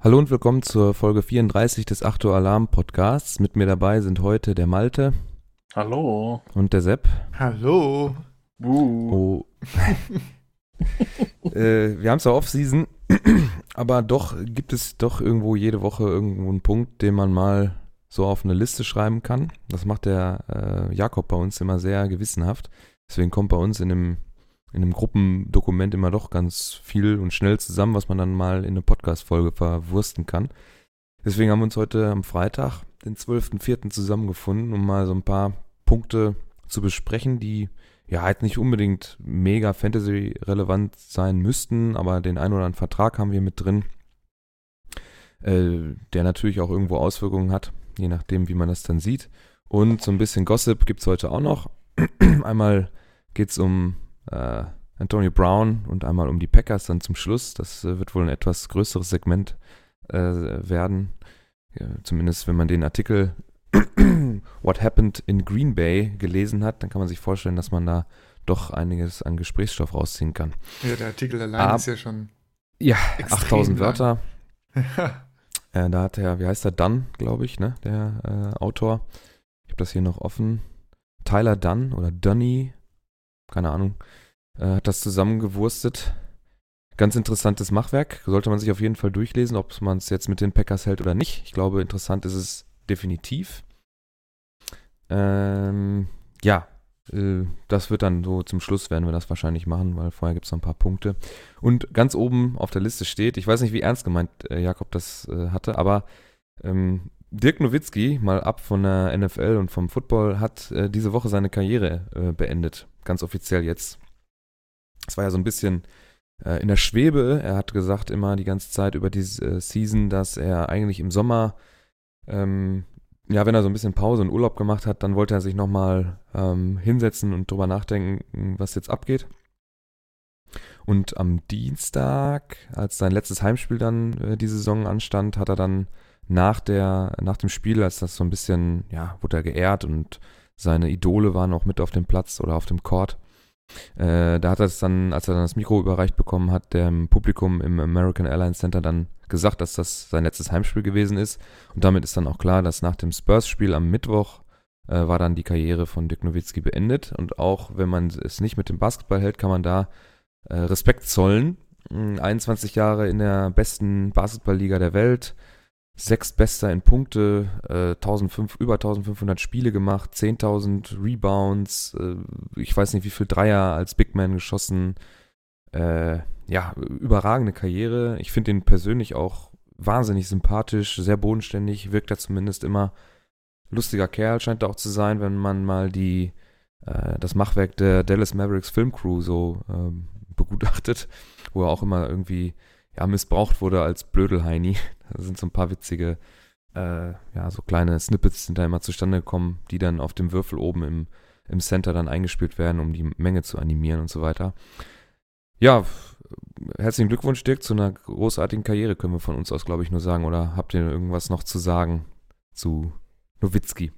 Hallo und willkommen zur Folge 34 des 8 Uhr Alarm Podcasts. Mit mir dabei sind heute der Malte Hallo. und der Sepp. Hallo. Uh. Oh. äh, wir haben zwar Off-Season, aber doch gibt es doch irgendwo jede Woche irgendwo einen Punkt, den man mal so auf eine Liste schreiben kann. Das macht der äh, Jakob bei uns immer sehr gewissenhaft. Deswegen kommt bei uns in einem, in einem Gruppendokument immer doch ganz viel und schnell zusammen, was man dann mal in eine Podcast-Folge verwursten kann. Deswegen haben wir uns heute am Freitag, den 12.04. zusammengefunden, um mal so ein paar Punkte zu besprechen, die ja halt nicht unbedingt mega Fantasy-relevant sein müssten, aber den einen oder anderen Vertrag haben wir mit drin, äh, der natürlich auch irgendwo Auswirkungen hat, je nachdem, wie man das dann sieht. Und so ein bisschen Gossip gibt's heute auch noch. einmal geht's um äh, Antonio Brown und einmal um die Packers dann zum Schluss. Das äh, wird wohl ein etwas größeres Segment äh, werden. Ja, zumindest wenn man den Artikel What Happened in Green Bay gelesen hat, dann kann man sich vorstellen, dass man da doch einiges an Gesprächsstoff rausziehen kann. Ja, der Artikel allein Ab- ist ja schon. Ja, Extrem 8000 lang. Wörter. Äh, da hat der, wie heißt der, Dunn, glaube ich, ne, der äh, Autor. Ich habe das hier noch offen. Tyler Dunn oder Dunny, keine Ahnung, äh, hat das zusammengewurstet. Ganz interessantes Machwerk. Sollte man sich auf jeden Fall durchlesen, ob man es jetzt mit den Packers hält oder nicht. Ich glaube, interessant ist es definitiv. Ähm, ja, äh, das wird dann so zum Schluss werden wir das wahrscheinlich machen, weil vorher gibt es noch ein paar Punkte. Und ganz oben auf der Liste steht, ich weiß nicht, wie ernst gemeint äh, Jakob das äh, hatte, aber ähm, Dirk Nowitzki, mal ab von der NFL und vom Football, hat äh, diese Woche seine Karriere äh, beendet. Ganz offiziell jetzt. Es war ja so ein bisschen äh, in der Schwebe. Er hat gesagt immer die ganze Zeit über äh, Season, dass er eigentlich im Sommer, ähm, ja, wenn er so ein bisschen Pause und Urlaub gemacht hat, dann wollte er sich nochmal ähm, hinsetzen und drüber nachdenken, was jetzt abgeht. Und am Dienstag, als sein letztes Heimspiel dann äh, die Saison anstand, hat er dann nach der, nach dem Spiel, als das so ein bisschen, ja, wurde er geehrt und seine Idole waren auch mit auf dem Platz oder auf dem Court. Äh, da hat er es dann, als er dann das Mikro überreicht bekommen hat, dem Publikum im American Airlines Center dann gesagt, dass das sein letztes Heimspiel gewesen ist. Und damit ist dann auch klar, dass nach dem Spurs-Spiel am Mittwoch äh, war dann die Karriere von Dirk Nowitzki beendet. Und auch wenn man es nicht mit dem Basketball hält, kann man da äh, Respekt zollen. Mm, 21 Jahre in der besten Basketballliga der Welt, sechstbester in Punkte, äh, 1500, über 1500 Spiele gemacht, 10.000 Rebounds, äh, ich weiß nicht wie viel Dreier als Big Man geschossen. Äh, ja, überragende Karriere. Ich finde ihn persönlich auch wahnsinnig sympathisch, sehr bodenständig, wirkt er zumindest immer. Lustiger Kerl scheint er auch zu sein, wenn man mal die, äh, das Machwerk der Dallas Mavericks Filmcrew so ähm, begutachtet, wo er auch immer irgendwie ja, missbraucht wurde als Blödelheini. Da sind so ein paar witzige, äh, ja, so kleine Snippets sind da immer zustande gekommen, die dann auf dem Würfel oben im, im Center dann eingespielt werden, um die Menge zu animieren und so weiter. Ja, herzlichen Glückwunsch, Dirk, zu einer großartigen Karriere, können wir von uns aus, glaube ich, nur sagen. Oder habt ihr irgendwas noch zu sagen zu Nowitzki?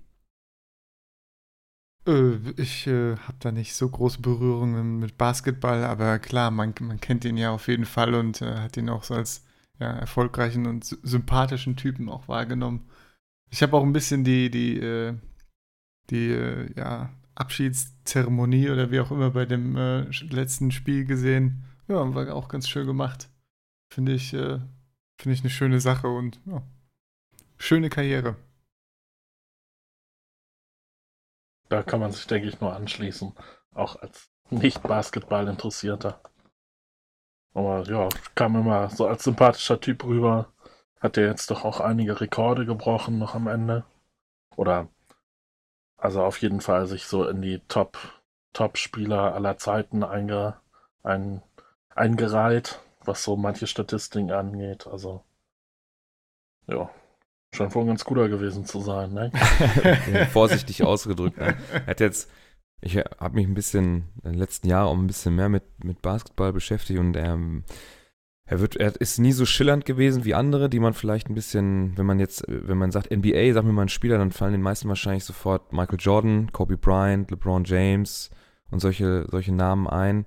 Äh, ich äh, habe da nicht so große Berührungen mit Basketball, aber klar, man, man kennt ihn ja auf jeden Fall und äh, hat ihn auch so als ja, erfolgreichen und sy- sympathischen Typen auch wahrgenommen. Ich habe auch ein bisschen die, die, äh, die äh, ja, Abschiedszeremonie oder wie auch immer bei dem äh, letzten Spiel gesehen. Ja, war auch ganz schön gemacht. Finde ich, finde ich eine schöne Sache und ja, schöne Karriere. Da kann man sich, denke ich, nur anschließen. Auch als Nicht-Basketball-Interessierter. Aber ja, kam immer so als sympathischer Typ rüber. Hat er jetzt doch auch einige Rekorde gebrochen noch am Ende. Oder, also auf jeden Fall sich so in die Top, Top-Spieler aller Zeiten einge, ein, eingereiht, was so manche Statistiken angeht. Also, ja, scheint wohl ein ganz guter gewesen zu sein, ne? Vorsichtig ausgedrückt. Ne? Hat jetzt, ich habe mich ein bisschen den letzten Jahren auch ein bisschen mehr mit, mit Basketball beschäftigt und er Er wird, er ist nie so schillernd gewesen wie andere, die man vielleicht ein bisschen, wenn man jetzt, wenn man sagt NBA, sag mir mal einen Spieler, dann fallen den meisten wahrscheinlich sofort Michael Jordan, Kobe Bryant, LeBron James und solche, solche Namen ein.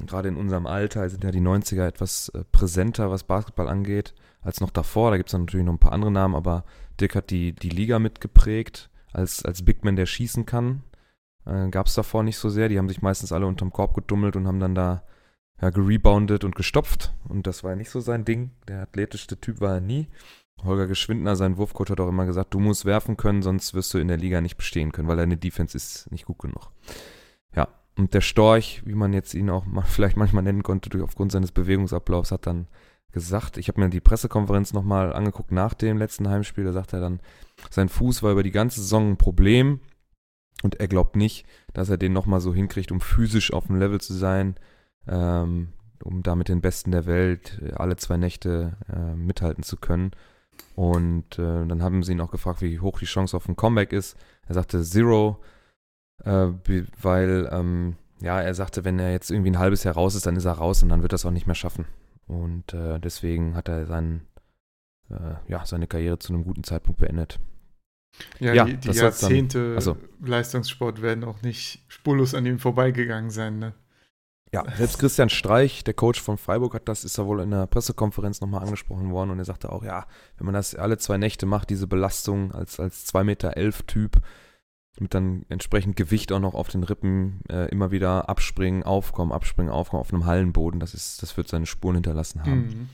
Und gerade in unserem Alter sind ja die 90er etwas äh, präsenter, was Basketball angeht, als noch davor. Da gibt es natürlich noch ein paar andere Namen, aber Dirk hat die, die Liga mitgeprägt, als, als Big Man, der schießen kann. Äh, Gab es davor nicht so sehr. Die haben sich meistens alle unterm Korb gedummelt und haben dann da ja, gereboundet und gestopft. Und das war ja nicht so sein Ding. Der athletischste Typ war er nie. Holger Geschwindner, sein Wurfcoach, hat auch immer gesagt, du musst werfen können, sonst wirst du in der Liga nicht bestehen können, weil deine Defense ist nicht gut genug. Ja, und der Storch, wie man jetzt ihn auch mal, vielleicht manchmal nennen konnte, durch aufgrund seines Bewegungsablaufs, hat dann gesagt, ich habe mir die Pressekonferenz nochmal angeguckt nach dem letzten Heimspiel, da sagt er dann, sein Fuß war über die ganze Saison ein Problem und er glaubt nicht, dass er den nochmal so hinkriegt, um physisch auf dem Level zu sein, ähm, um da mit den Besten der Welt äh, alle zwei Nächte äh, mithalten zu können. Und äh, dann haben sie ihn auch gefragt, wie hoch die Chance auf ein Comeback ist. Er sagte Zero, äh, weil ähm, ja, er sagte, wenn er jetzt irgendwie ein halbes Jahr raus ist, dann ist er raus und dann wird er es auch nicht mehr schaffen. Und äh, deswegen hat er seinen, äh, ja, seine Karriere zu einem guten Zeitpunkt beendet. Ja, Ja, die, die soll's dann- Jahrzehnte also- Leistungssport werden auch nicht spurlos an ihm vorbeigegangen sein. Ne? Ja, selbst Christian Streich, der Coach von Freiburg, hat das, ist ja wohl in der Pressekonferenz nochmal angesprochen worden und er sagte auch, ja, wenn man das alle zwei Nächte macht, diese Belastung als, als 2,11 Meter elf Typ, mit dann entsprechend Gewicht auch noch auf den Rippen, äh, immer wieder abspringen, aufkommen, abspringen, aufkommen auf einem Hallenboden, das ist, das wird seine Spuren hinterlassen haben. Mhm.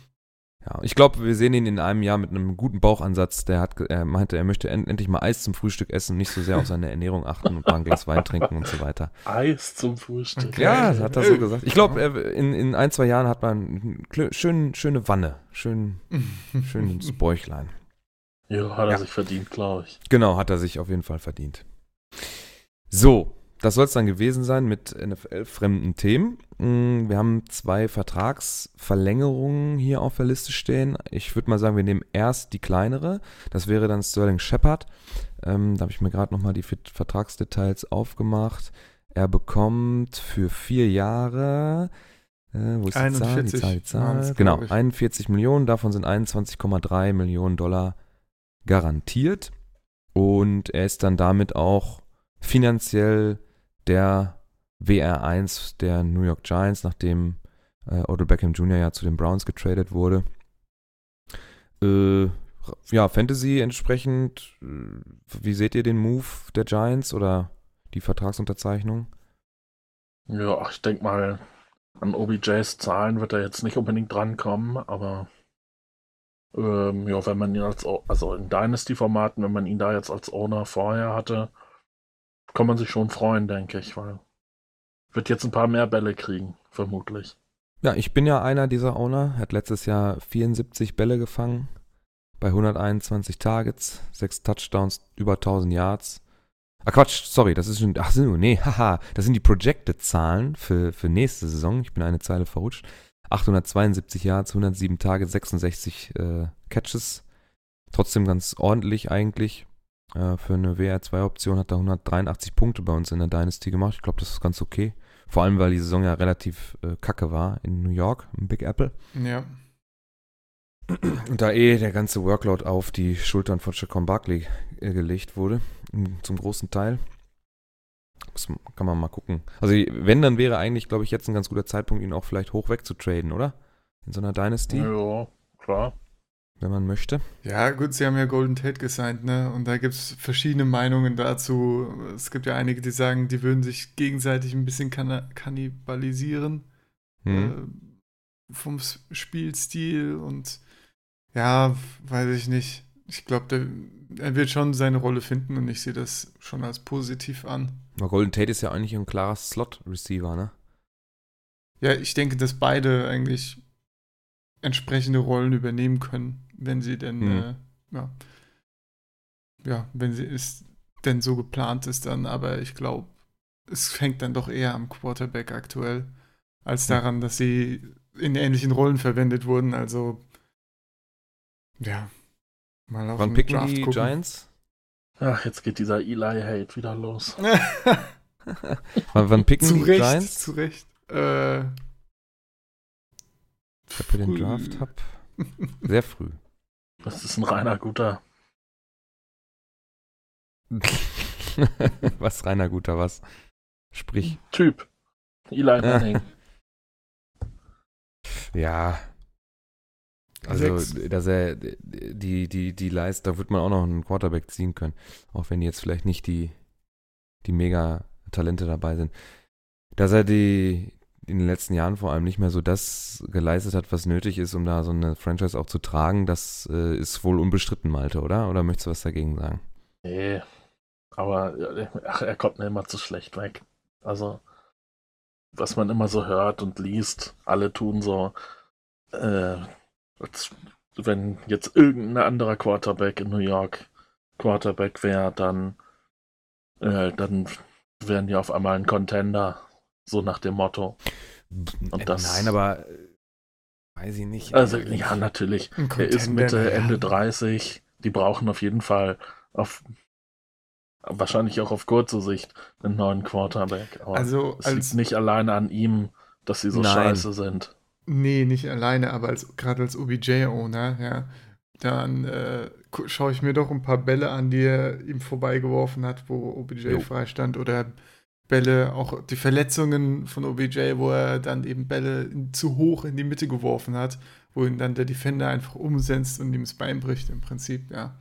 Ja, ich glaube, wir sehen ihn in einem Jahr mit einem guten Bauchansatz. Der hat, ge- er meinte, er möchte end endlich mal Eis zum Frühstück essen, nicht so sehr auf seine Ernährung achten und mal ein Glas Wein trinken und so weiter. Eis zum Frühstück. Okay. Ja, das hat er so Äh, gesagt. Ich glaube, in, in ein, zwei Jahren hat man eine schön, schöne Wanne, schön, schönes Bäuchlein. Ja, hat er Ja. sich verdient, glaube ich. Genau, hat er sich auf jeden Fall verdient. So, das soll es dann gewesen sein mit NFL-fremden Themen. Mm, Wir haben zwei Vertragsverlängerungen hier auf der Liste stehen. Ich würde mal sagen, wir nehmen erst die kleinere. Das wäre dann Sterling Shepard. Ähm, da habe ich mir gerade nochmal die Vertragsdetails aufgemacht. Er bekommt für vier Jahre, äh, wo ist die Zahl? Die 41 Zahl, die Zahl. Genau, glaub ich. 41 Millionen, davon sind 21,3 Millionen Dollar garantiert. Und er ist dann damit auch finanziell der WR1 der New York Giants, nachdem äh, Odell Beckham Jr. ja zu den Browns getradet wurde. Äh, ja, Fantasy entsprechend, äh, wie seht ihr den Move der Giants oder die Vertragsunterzeichnung? Ja, ich denke mal, an OBJs Zahlen wird er jetzt nicht unbedingt drankommen, aber ähm, ja, wenn man ihn als, also in Dynasty-Formaten, wenn man ihn da jetzt als Owner vorher hatte, kann man sich schon freuen, denke ich, weil wird jetzt ein paar mehr Bälle kriegen, vermutlich. Ja, ich bin ja einer dieser Owner. Er hat letztes Jahr 74 Bälle gefangen bei 121 Targets, 6 Touchdowns, über 1000 Yards. Ah, Quatsch, sorry, das ist schon, ach so, nee, haha, das sind die Projected-Zahlen für, für nächste Saison. Ich bin eine Zeile verrutscht. 872 Yards, 107 Targets, 66 äh, Catches. Trotzdem ganz ordentlich eigentlich. Äh, für eine WR2-Option hat er 183 Punkte bei uns in der Dynasty gemacht. Ich glaube, das ist ganz okay. Vor allem, weil die Saison ja relativ äh, kacke war in New York, im Big Apple. Ja. Und da eh der ganze Workload auf die Schultern von Chacon Barkley äh, gelegt wurde, zum großen Teil. Das kann man mal gucken. Also wenn, dann wäre eigentlich, glaube ich, jetzt ein ganz guter Zeitpunkt, ihn auch vielleicht hoch wegzutraden, oder? In so einer Dynasty, Ja, klar. wenn man möchte. Ja, gut, sie haben ja Golden Tate gesigned, ne? Und da gibt es verschiedene Meinungen dazu. Es gibt ja einige, die sagen, die würden sich gegenseitig ein bisschen kanna- kannibalisieren Hm. äh, vom Spielstil und ja, weiß ich nicht. Ich glaube, er wird schon seine Rolle finden und ich sehe das schon als positiv an. Golden Tate ist ja eigentlich ein klarer Slot-Receiver, ne? Ja, ich denke, dass beide eigentlich entsprechende Rollen übernehmen können, wenn sie denn, Hm. äh, ja, ja, wenn sie es denn so geplant ist dann, aber ich glaube, es hängt dann doch eher am Quarterback aktuell, als Hm. daran, dass sie in ähnlichen Rollen verwendet wurden, also ja, mal auf Wann den picken Draft die gucken. Giants? Ach, jetzt geht dieser Eli-Hate wieder los. wann, wann picken zu die Recht, Giants? zu Recht. Äh, Ich habe den. Draft, hab sehr früh. Das ist ein reiner guter. was, Rainer Guter, was? Sprich. Typ. Eli Manning. Ja. Also, Sechs. dass er die, die, die Leist, da wird man auch noch einen Quarterback ziehen können. Auch wenn jetzt vielleicht nicht die, die Mega-Talente dabei sind. Dass er die in den letzten Jahren vor allem nicht mehr so das geleistet hat, was nötig ist, um da so eine Franchise auch zu tragen, das äh, ist wohl unbestritten, Malte, oder? Oder möchtest du was dagegen sagen? Nee. Aber ach, er kommt mir immer zu schlecht weg. Also, was man immer so hört und liest, alle tun so, äh, wenn jetzt irgendein anderer Quarterback in New York Quarterback wäre, dann, äh, dann wären die auf einmal ein Contender. So nach dem Motto. Äh, das- Nein, aber äh, weiß ich nicht. Also, ja, natürlich. Er ist Mitte. Ende 30. Die brauchen auf jeden Fall auf wahrscheinlich auch auf kurze Sicht einen neuen Quarterback. Aber Also es liegt nicht alleine an ihm, dass sie so Nein. scheiße sind. Nee, nicht alleine, aber als gerade als OBJ-Owner, ja, dann äh, schaue ich mir doch ein paar Bälle an, die er ihm vorbeigeworfen hat, wo OBJ Jo. freistand oder Bälle, auch die Verletzungen von OBJ, wo er dann eben Bälle in, zu hoch in die Mitte geworfen hat, wo ihn dann der Defender einfach umsetzt und ihm das Bein bricht im Prinzip, ja.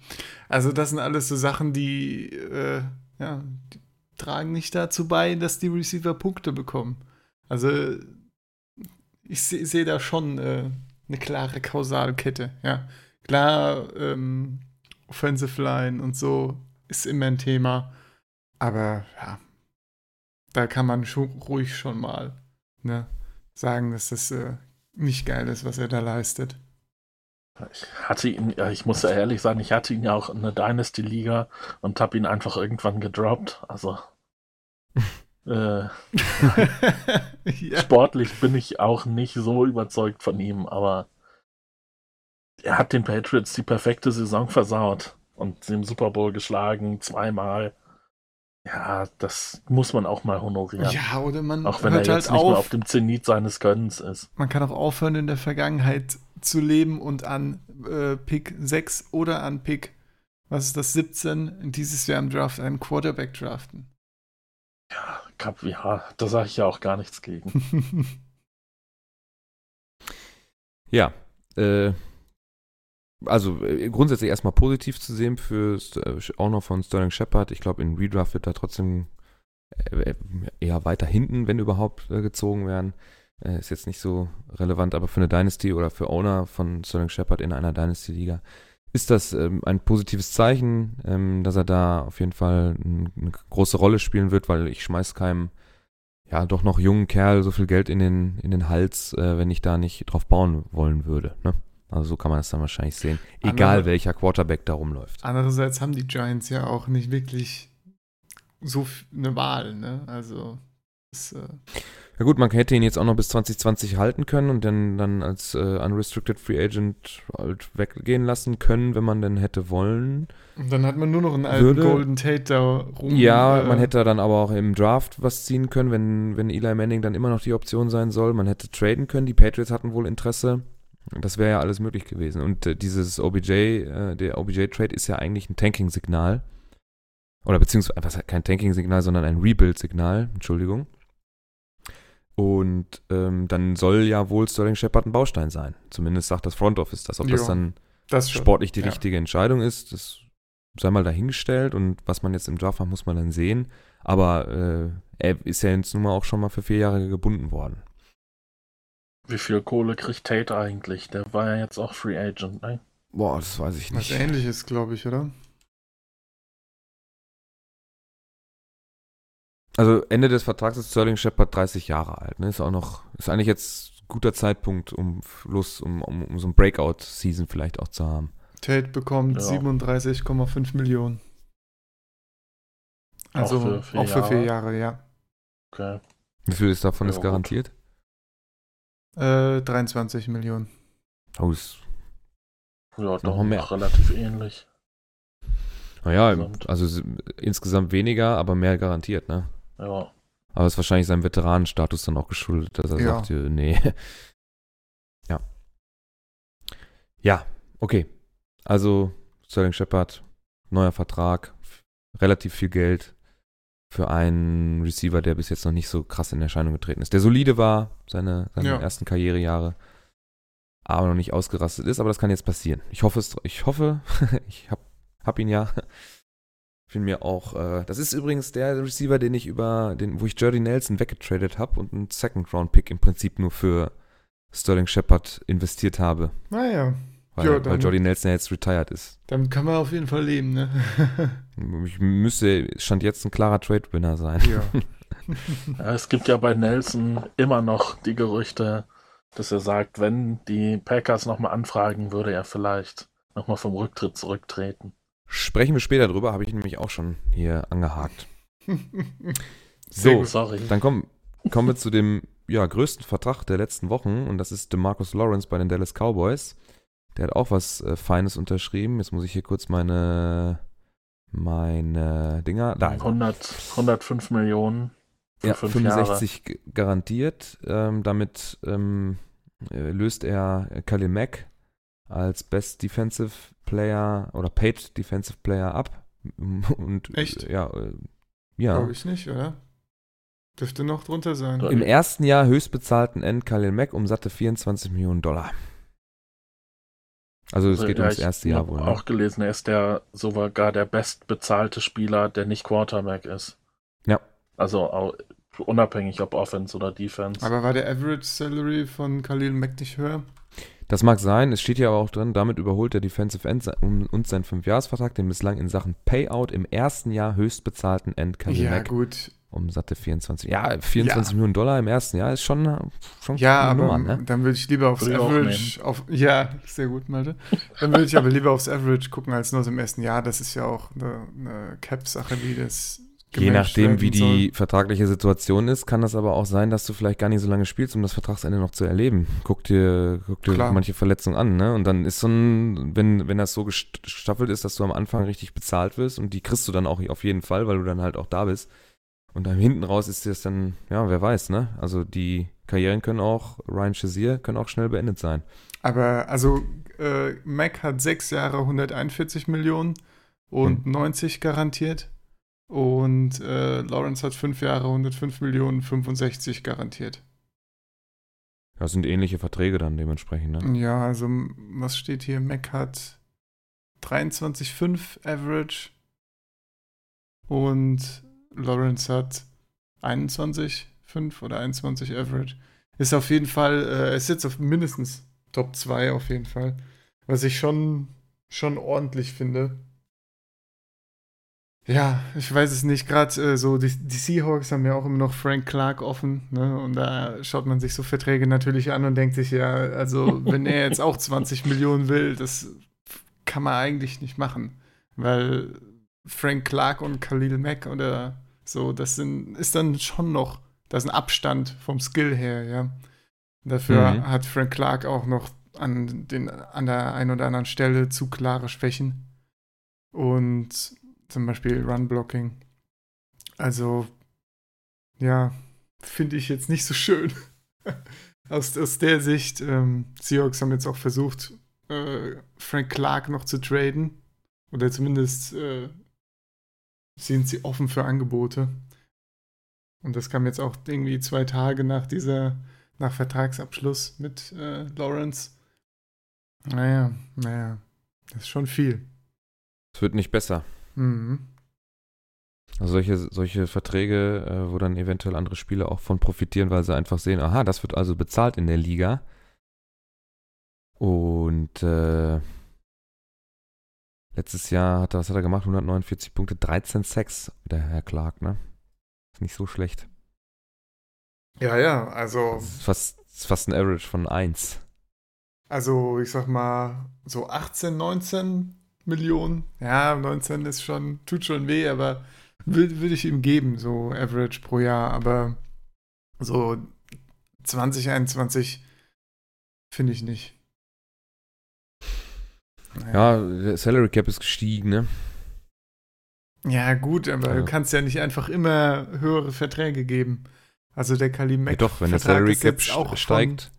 Also das sind alles so Sachen, die, äh, ja, die tragen nicht dazu bei, dass die Receiver Punkte bekommen. Also ich sehe seh da schon äh, eine klare Kausalkette, ja. Klar, ähm, Offensive Line und so ist immer ein Thema, aber ja, da kann man schon, ruhig schon mal ne, sagen, dass das äh, nicht geil ist, was er da leistet. Ich hatte ihn, ja, ich muss ja ehrlich sagen, ich hatte ihn ja auch in der Dynasty-Liga und habe ihn einfach irgendwann gedroppt. Also äh, ja. sportlich bin ich auch nicht so überzeugt von ihm, aber er hat den Patriots die perfekte Saison versaut und sie im Super Bowl geschlagen, zweimal. Ja, das muss man auch mal honorieren. ja, oder man auch wenn er hört jetzt halt nicht mehr auf, auf dem Zenit seines Gönnens ist. man kann auch aufhören, in der Vergangenheit zu leben und an äh, Pick 6 oder an Pick, was ist das, 17, dieses Jahr im Draft einen Quarterback draften. Ja, Kap- ja da sage ich ja auch gar nichts gegen. Ja, äh, also äh, grundsätzlich erstmal positiv zu sehen für äh, auch von Sterling Shepard. Ich glaube, in Redraft wird da trotzdem äh, eher weiter hinten, wenn überhaupt, äh, gezogen werden. Äh, ist jetzt nicht so relevant, aber für eine Dynasty oder für Owner von Sterling Shepard in einer Dynasty-Liga ist das ähm, ein positives Zeichen, ähm, dass er da auf jeden Fall eine große Rolle spielen wird, weil ich schmeiß keinem ja, doch noch jungen Kerl so viel Geld in den, in den Hals, äh, wenn ich da nicht drauf bauen wollen würde. Ne? Also so kann man das dann wahrscheinlich sehen. Egal Andere- welcher Quarterback da rumläuft. Andererseits haben die Giants ja auch nicht wirklich so eine Wahl, ne? Also, das, äh, Ja gut, man hätte ihn jetzt auch noch bis 2020 halten können und dann, dann als äh, Unrestricted Free Agent halt weggehen lassen können, wenn man denn hätte wollen. und dann hat man nur noch einen alten Würde- Golden Tate da rum. Ja, äh, man hätte dann aber auch im Draft was ziehen können, wenn, wenn Eli Manning dann immer noch die Option sein soll. Man hätte traden können. Die Patriots hatten wohl Interesse. Das wäre ja alles möglich gewesen. Und äh, dieses OBJ, äh, der OBJ-Trade ist ja eigentlich ein Tanking-Signal. Oder beziehungsweise, was, kein Tanking-Signal, sondern ein Rebuild-Signal. Entschuldigung. Und ähm, dann soll ja wohl Sterling Shepard ein Baustein sein. Zumindest sagt das Front Office das. Ob das Ja, dann das sportlich die ja. richtige Entscheidung ist, das sei mal dahingestellt und was man jetzt im Draft macht, muss man dann sehen. Aber äh, er ist ja jetzt nun mal auch schon mal für vier Jahre gebunden worden. Wie viel Kohle kriegt Tate eigentlich? Der war ja jetzt auch Free Agent, ne? Boah, das weiß ich Was nicht. ähnliches, glaube ich, oder? Also Ende des Vertrags ist Sterling Shepard 30 Jahre alt. Ne? Ist auch noch, ist eigentlich jetzt guter Zeitpunkt, um los, um, um, um so ein Breakout-Season vielleicht auch zu haben. Tate bekommt Ja. 37,5 Millionen. Auch Also für vier auch für vier Jahre? Jahre, ja. Okay. Wie viel ist davon Ja, ist garantiert? Äh, 23 Millionen. Oh, ist, Ja, Noch mehr. relativ ähnlich. naja, also insgesamt weniger, aber mehr garantiert, ne? Ja. Aber ist wahrscheinlich seinem Veteranenstatus dann auch geschuldet, dass er Ja. sagt, nee. Ja. Ja, okay. Also Sterling Shepard, neuer Vertrag, relativ viel Geld für einen Receiver, der bis jetzt noch nicht so krass in Erscheinung getreten ist. Der solide war, seine, seine Ja. ersten Karrierejahre, aber noch nicht ausgerastet ist, aber das kann jetzt passieren. Ich hoffe es, ich hoffe, ich hab, hab ihn ja. Ich bin mir auch, äh, das ist übrigens der Receiver, den ich über, den, wo ich Jordy Nelson weggetradet habe und einen Second-Round-Pick im Prinzip nur für Sterling Shepard investiert habe, Naja, weil, Ja, weil Jordy Nelson ja jetzt retired ist. damit kann man auf jeden Fall leben, ne? Ich müsste, stand jetzt ein klarer Trade-Winner sein. ja. Ja, es gibt ja bei Nelson immer noch die Gerüchte, dass er sagt, wenn die Packers nochmal anfragen, würde er vielleicht nochmal vom Rücktritt zurücktreten. Sprechen wir später drüber, habe ich nämlich auch schon hier angehakt. So, dann kommen, kommen wir zu dem ja, größten Vertrag der letzten Wochen und das ist DeMarcus Lawrence bei den Dallas Cowboys. Der hat auch was äh, Feines unterschrieben. Jetzt muss ich hier kurz meine, meine Dinger. Da ist er. 100, 105 Millionen für ja, fünf 65 g- garantiert. Ähm, damit ähm, äh, löst er Khalil Mack als Best Defensive Player oder Paid Defensive Player ab. Und Echt? ja, äh, ja. Glaube ich nicht, oder? Dürfte noch drunter sein. Im ersten Jahr höchstbezahlten End Khalil Mack um satte 24 Millionen Dollar. Also es Also, geht ja, ums ich erste Jahr wohl. Ne? auch gelesen, er ist der sogar der bestbezahlte Spieler, der nicht Quarterback ist. Ja. Also unabhängig ob Offense oder Defense. Aber war der Average Salary von Khalil Mack nicht höher? Das mag sein, es steht hier aber auch drin, damit überholt der Defensive End um, und seinen Fünfjahresvertrag den bislang in Sachen Payout im ersten Jahr höchstbezahlten End Khalil ja, Mack gut. um satte 24. Ja, 24 Ja. Millionen Dollar im ersten Jahr ist schon, schon Ja, eine aber Nummer, ne? dann würde ich lieber aufs Würde Average. Auf, ja, sehr gut, Malte. Dann würde ich aber lieber aufs Average gucken als nur so im ersten Jahr. Das ist ja auch eine, eine Cap-Sache, wie das. Je nachdem, wie werden die soll. vertragliche Situation ist, kann das aber auch sein, dass du vielleicht gar nicht so lange spielst, um das Vertragsende noch zu erleben. Guck dir, guck dir Klar. manche Verletzungen an, ne? Und dann ist so ein, wenn, wenn das so gest- gestaffelt ist, dass du am Anfang richtig bezahlt wirst und die kriegst du dann auch auf jeden Fall, weil du dann halt auch da bist. Und dann hinten raus ist das dann, ja, wer weiß, ne? Also die Karrieren können auch, Ryan Shazier, können auch schnell beendet sein. Aber also äh, Mac hat sechs Jahre 141 Millionen und Hm. 90 garantiert. Und äh, Lawrence hat fünf Jahre 105 Millionen 65 garantiert. Ja, sind ähnliche Verträge dann dementsprechend, ne? Ja, also was steht hier? Mac hat 23,5 Average und Lawrence hat 21,5 oder 21 Average. Ist auf jeden Fall, äh, ist jetzt auf mindestens Top 2 auf jeden Fall. Was ich schon, schon ordentlich finde. Ja, ich weiß es nicht. Gerade äh, so, die, die Seahawks haben ja auch immer noch Frank Clark offen. Ne? Und da schaut man sich so Verträge natürlich an und denkt sich, ja, also wenn er jetzt auch 20 Millionen will, das kann man eigentlich nicht machen. Weil Frank Clark und Khalil Mack oder so, das sind, ist dann schon noch, das ist ein Abstand vom Skill her, ja. Dafür Mhm. hat Frank Clark auch noch an, den, an der einen oder anderen Stelle zu klare Schwächen. Und zum Beispiel Run-Blocking. Also, ja, finde ich jetzt nicht so schön. aus, aus der Sicht, ähm, Seahawks haben jetzt auch versucht, äh, Frank Clark noch zu traden. Oder zumindest äh, sind sie offen für Angebote. Und das kam jetzt auch irgendwie zwei Tage nach dieser, nach Vertragsabschluss mit äh, Lawrence. Naja, naja, das ist schon viel. Es wird nicht besser. Mhm. Also solche, solche Verträge, äh, wo dann eventuell andere Spieler auch von profitieren, weil sie einfach sehen, aha, das wird also bezahlt in der Liga. Und äh, letztes Jahr hat er, was hat er gemacht? 149 Punkte, 13 Sacks, der Herr Clark, ne? Ist nicht so schlecht. Ja, ja, also, fast, fast ein Average von 1. also ich sag mal, so 18, 19 Millionen. Ja, 19 ist schon, tut schon weh, aber würde würd ich ihm geben, so Average pro Jahr. Aber so 2021 finde ich nicht. Ja, der Salary Cap ist gestiegen, ne? Ja, gut, aber Ja. du kannst ja nicht einfach immer höhere Verträge geben. Also der Kalim Ja, doch, wenn der Salary Cap auch steigt.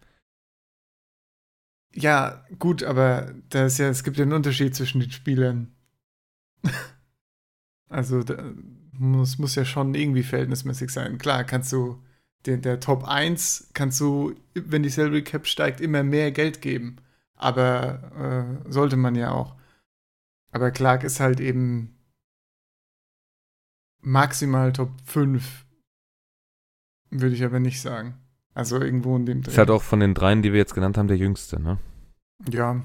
Ja, gut, aber da ist ja, es gibt ja einen Unterschied zwischen den Spielern. also da muss, muss ja schon irgendwie verhältnismäßig sein. Klar, kannst du den, der Top 1 kannst du, wenn die Salary Cap steigt, immer mehr Geld geben. Aber äh, sollte man ja auch. Aber Clark ist halt eben maximal Top 5. Würde ich aber nicht sagen. Also irgendwo in dem Dreh. Ist halt auch von den dreien, die wir jetzt genannt haben, der jüngste, ne? Ja.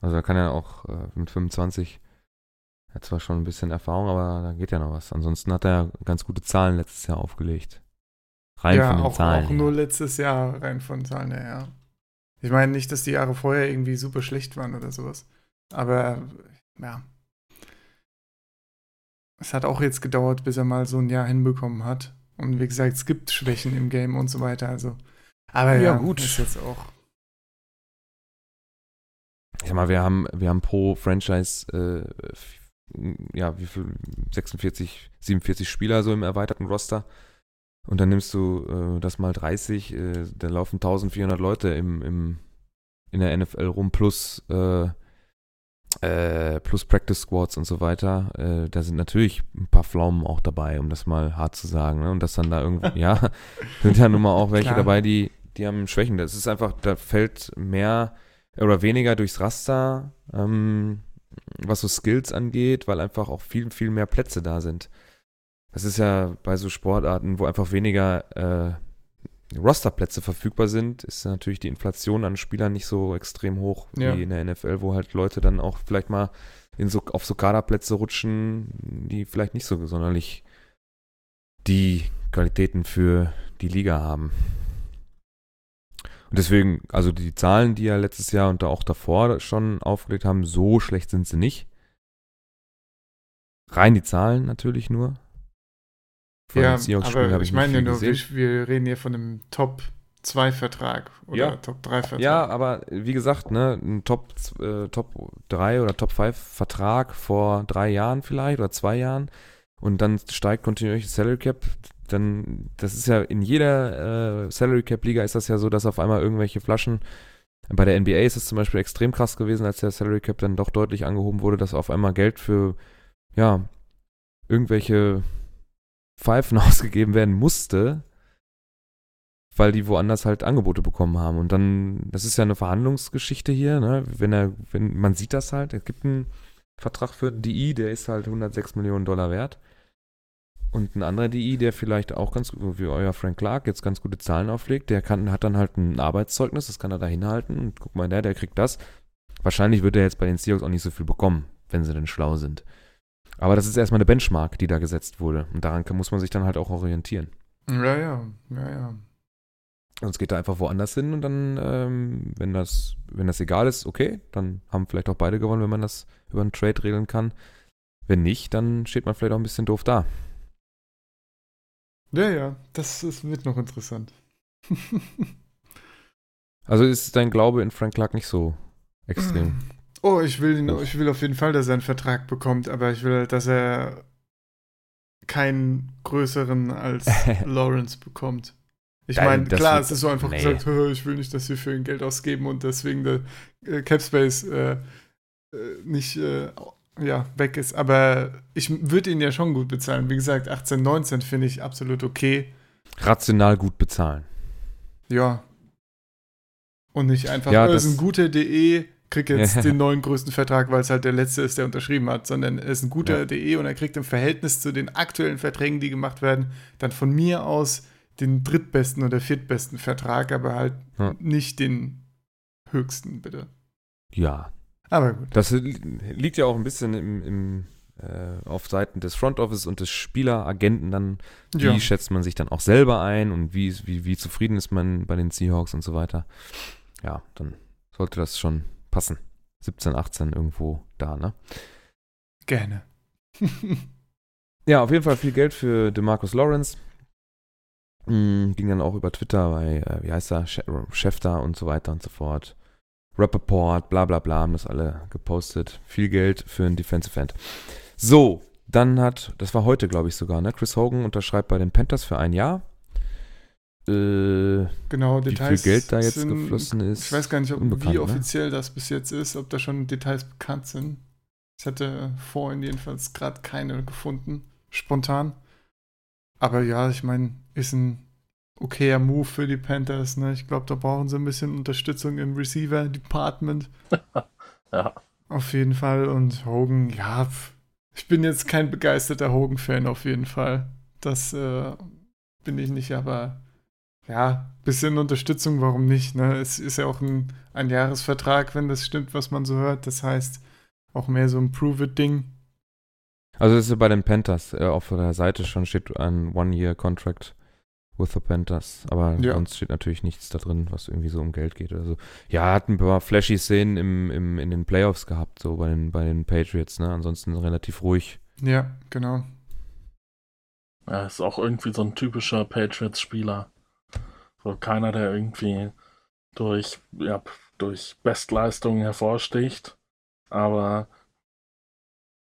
Also er kann ja auch äh, mit 25, er hat zwar schon ein bisschen Erfahrung, aber da geht ja noch was. Ansonsten hat er ja ganz gute Zahlen letztes Jahr aufgelegt. Rein ja, von den auch, Zahlen. auch nur letztes Jahr rein von Zahlen her, ja. Ich meine nicht, dass die Jahre vorher irgendwie super schlecht waren oder sowas. Aber ja. Es hat auch jetzt gedauert, bis er mal so ein Jahr hinbekommen hat. Und wie gesagt, es gibt Schwächen im Game und so weiter. Also, aber ja, ja gut. Ist jetzt auch. Ich sag mal, wir haben, wir haben pro Franchise, äh, ja, wie viel? 46, 47 Spieler so im erweiterten Roster. Und dann nimmst du äh, das mal 30, äh, da laufen 1400 Leute im, im, in der NFL rum, plus, äh, äh, plus Practice Squads und so weiter. Äh, da sind natürlich ein paar Pflaumen auch dabei, um das mal hart zu sagen. Ne? Und dass dann da irgendwie, ja, sind ja nun mal auch welche Klar. dabei, die, die haben Schwächen. Das ist einfach, da fällt mehr oder weniger durchs Raster, ähm, was so Skills angeht, weil einfach auch viel, viel mehr Plätze da sind. Das ist ja bei so Sportarten, wo einfach weniger äh, Rosterplätze verfügbar sind, ist natürlich die Inflation an Spielern nicht so extrem hoch ja. wie in der NFL, wo halt Leute dann auch vielleicht mal in so, auf so Kaderplätze rutschen, die vielleicht nicht so sonderlich die Qualitäten für die Liga haben. Und deswegen, also die Zahlen, die ja letztes Jahr und auch davor schon aufgelegt haben, so schlecht sind sie nicht. Rein die Zahlen natürlich nur. Von ja, aber ich, ich meine nur, wir, wir, reden hier von einem Top 2 Vertrag oder ja. Top 3 Vertrag. Ja, aber wie gesagt, ne, ein Top, äh, Top 3 oder Top 5 Vertrag vor drei Jahren vielleicht oder zwei Jahren und dann steigt kontinuierlich Salary Cap, dann, das ist ja in jeder äh, Salary Cap Liga ist das ja so, dass auf einmal irgendwelche Flaschen bei der NBA ist es zum Beispiel extrem krass gewesen, als der Salary Cap dann doch deutlich angehoben wurde, dass auf einmal Geld für, ja, irgendwelche Pfeifen ausgegeben werden musste, weil die woanders halt Angebote bekommen haben. Und dann, das ist ja eine Verhandlungsgeschichte hier, ne? Wenn er, wenn, man sieht das halt, es gibt einen Vertrag für DI, der ist halt 106 Millionen Dollar wert. Und ein anderer DI, der vielleicht auch ganz, wie euer Frank Clark, jetzt ganz gute Zahlen auflegt, der kann, hat dann halt ein Arbeitszeugnis, das kann er da hinhalten und guck mal, der, der kriegt das. Wahrscheinlich wird er jetzt bei den Seahawks auch nicht so viel bekommen, wenn sie denn schlau sind. Aber das ist erstmal eine Benchmark, die da gesetzt wurde. Und daran muss man sich dann halt auch orientieren. Ja, ja, ja, ja. Sonst geht er einfach woanders hin und dann, ähm, wenn das, wenn das egal ist, okay, dann haben vielleicht auch beide gewonnen, wenn man das über einen Trade regeln kann. Wenn nicht, dann steht man vielleicht auch ein bisschen doof da. Ja, ja, das, das wird noch interessant. also ist dein Glaube in Frank Clark nicht so extrem? Oh, ich will, ihn, ich will auf jeden Fall, dass er einen Vertrag bekommt, aber ich will, dass er keinen größeren als Lawrence bekommt. Ich meine, klar, es ist so einfach nee. gesagt, ich will nicht, dass wir für ihn Geld ausgeben und deswegen der äh, Capspace äh, äh, nicht äh, ja, weg ist. Aber ich würde ihn ja schon gut bezahlen. Wie gesagt, 18, 19 finde ich absolut okay. Rational gut bezahlen. Ja. Und nicht einfach, ja, das ist ein guter DE, krieg jetzt den neuen größten Vertrag, weil es halt der letzte ist, der unterschrieben hat, sondern er ist ein guter ja. DE und er kriegt im Verhältnis zu den aktuellen Verträgen, die gemacht werden, dann von mir aus den drittbesten oder viertbesten Vertrag, aber halt ja. nicht den höchsten, bitte. Ja. Aber gut. Das liegt ja auch ein bisschen im, im äh, auf Seiten des Front Office und des Spieleragenten dann, wie ja. schätzt man sich dann auch selber ein und wie, wie, wie zufrieden ist man bei den Seahawks und so weiter. Ja, dann sollte das schon passen. 17, 18 irgendwo da, ne? Gerne. ja, auf jeden Fall viel Geld für DeMarcus Lawrence. Mhm, ging dann auch über Twitter bei, äh, wie heißt er, Schäfter und so weiter und so fort. Rappaport, bla bla bla, haben das alle gepostet. Viel Geld für einen Defensive End. So, dann hat, das war heute, glaube ich sogar, ne? Chris Hogan unterschreibt bei den Panthers für ein Jahr. Äh, Genau, wie viel Details. Geld da jetzt sind, geflossen ist. Ich weiß gar nicht, ob, wie ne? offiziell das bis jetzt ist, ob da schon Details bekannt sind. Ich hatte vorhin jedenfalls gerade keine gefunden, spontan. Aber ja, ich meine, ist ein okayer Move für die Panthers. Ne? Ich glaube, da brauchen sie ein bisschen Unterstützung im Receiver-Department. Ja. Auf jeden Fall. Und Hogan, ja, ich bin jetzt kein begeisterter Hogan-Fan auf jeden Fall. Das äh, bin ich nicht, aber ja, bisschen Unterstützung, warum nicht? Ne? Es ist ja auch ein, ein Jahresvertrag, wenn das stimmt, was man so hört. Das heißt, auch mehr so ein Prove-It-Ding. Also das ist ja bei den Panthers. Äh, auf der Seite schon steht ein One-Year-Contract with the Panthers. Aber Ja. sonst steht natürlich nichts da drin, was irgendwie so um Geld geht oder so. Ja, hat ein paar flashy Szenen im, im, in den Playoffs gehabt, so bei den, bei den Patriots. Ne? Ansonsten relativ ruhig. Ja, genau. Er ist auch irgendwie so ein typischer Patriots-Spieler. So keiner, der irgendwie durch, ja, durch Bestleistungen hervorsticht. Aber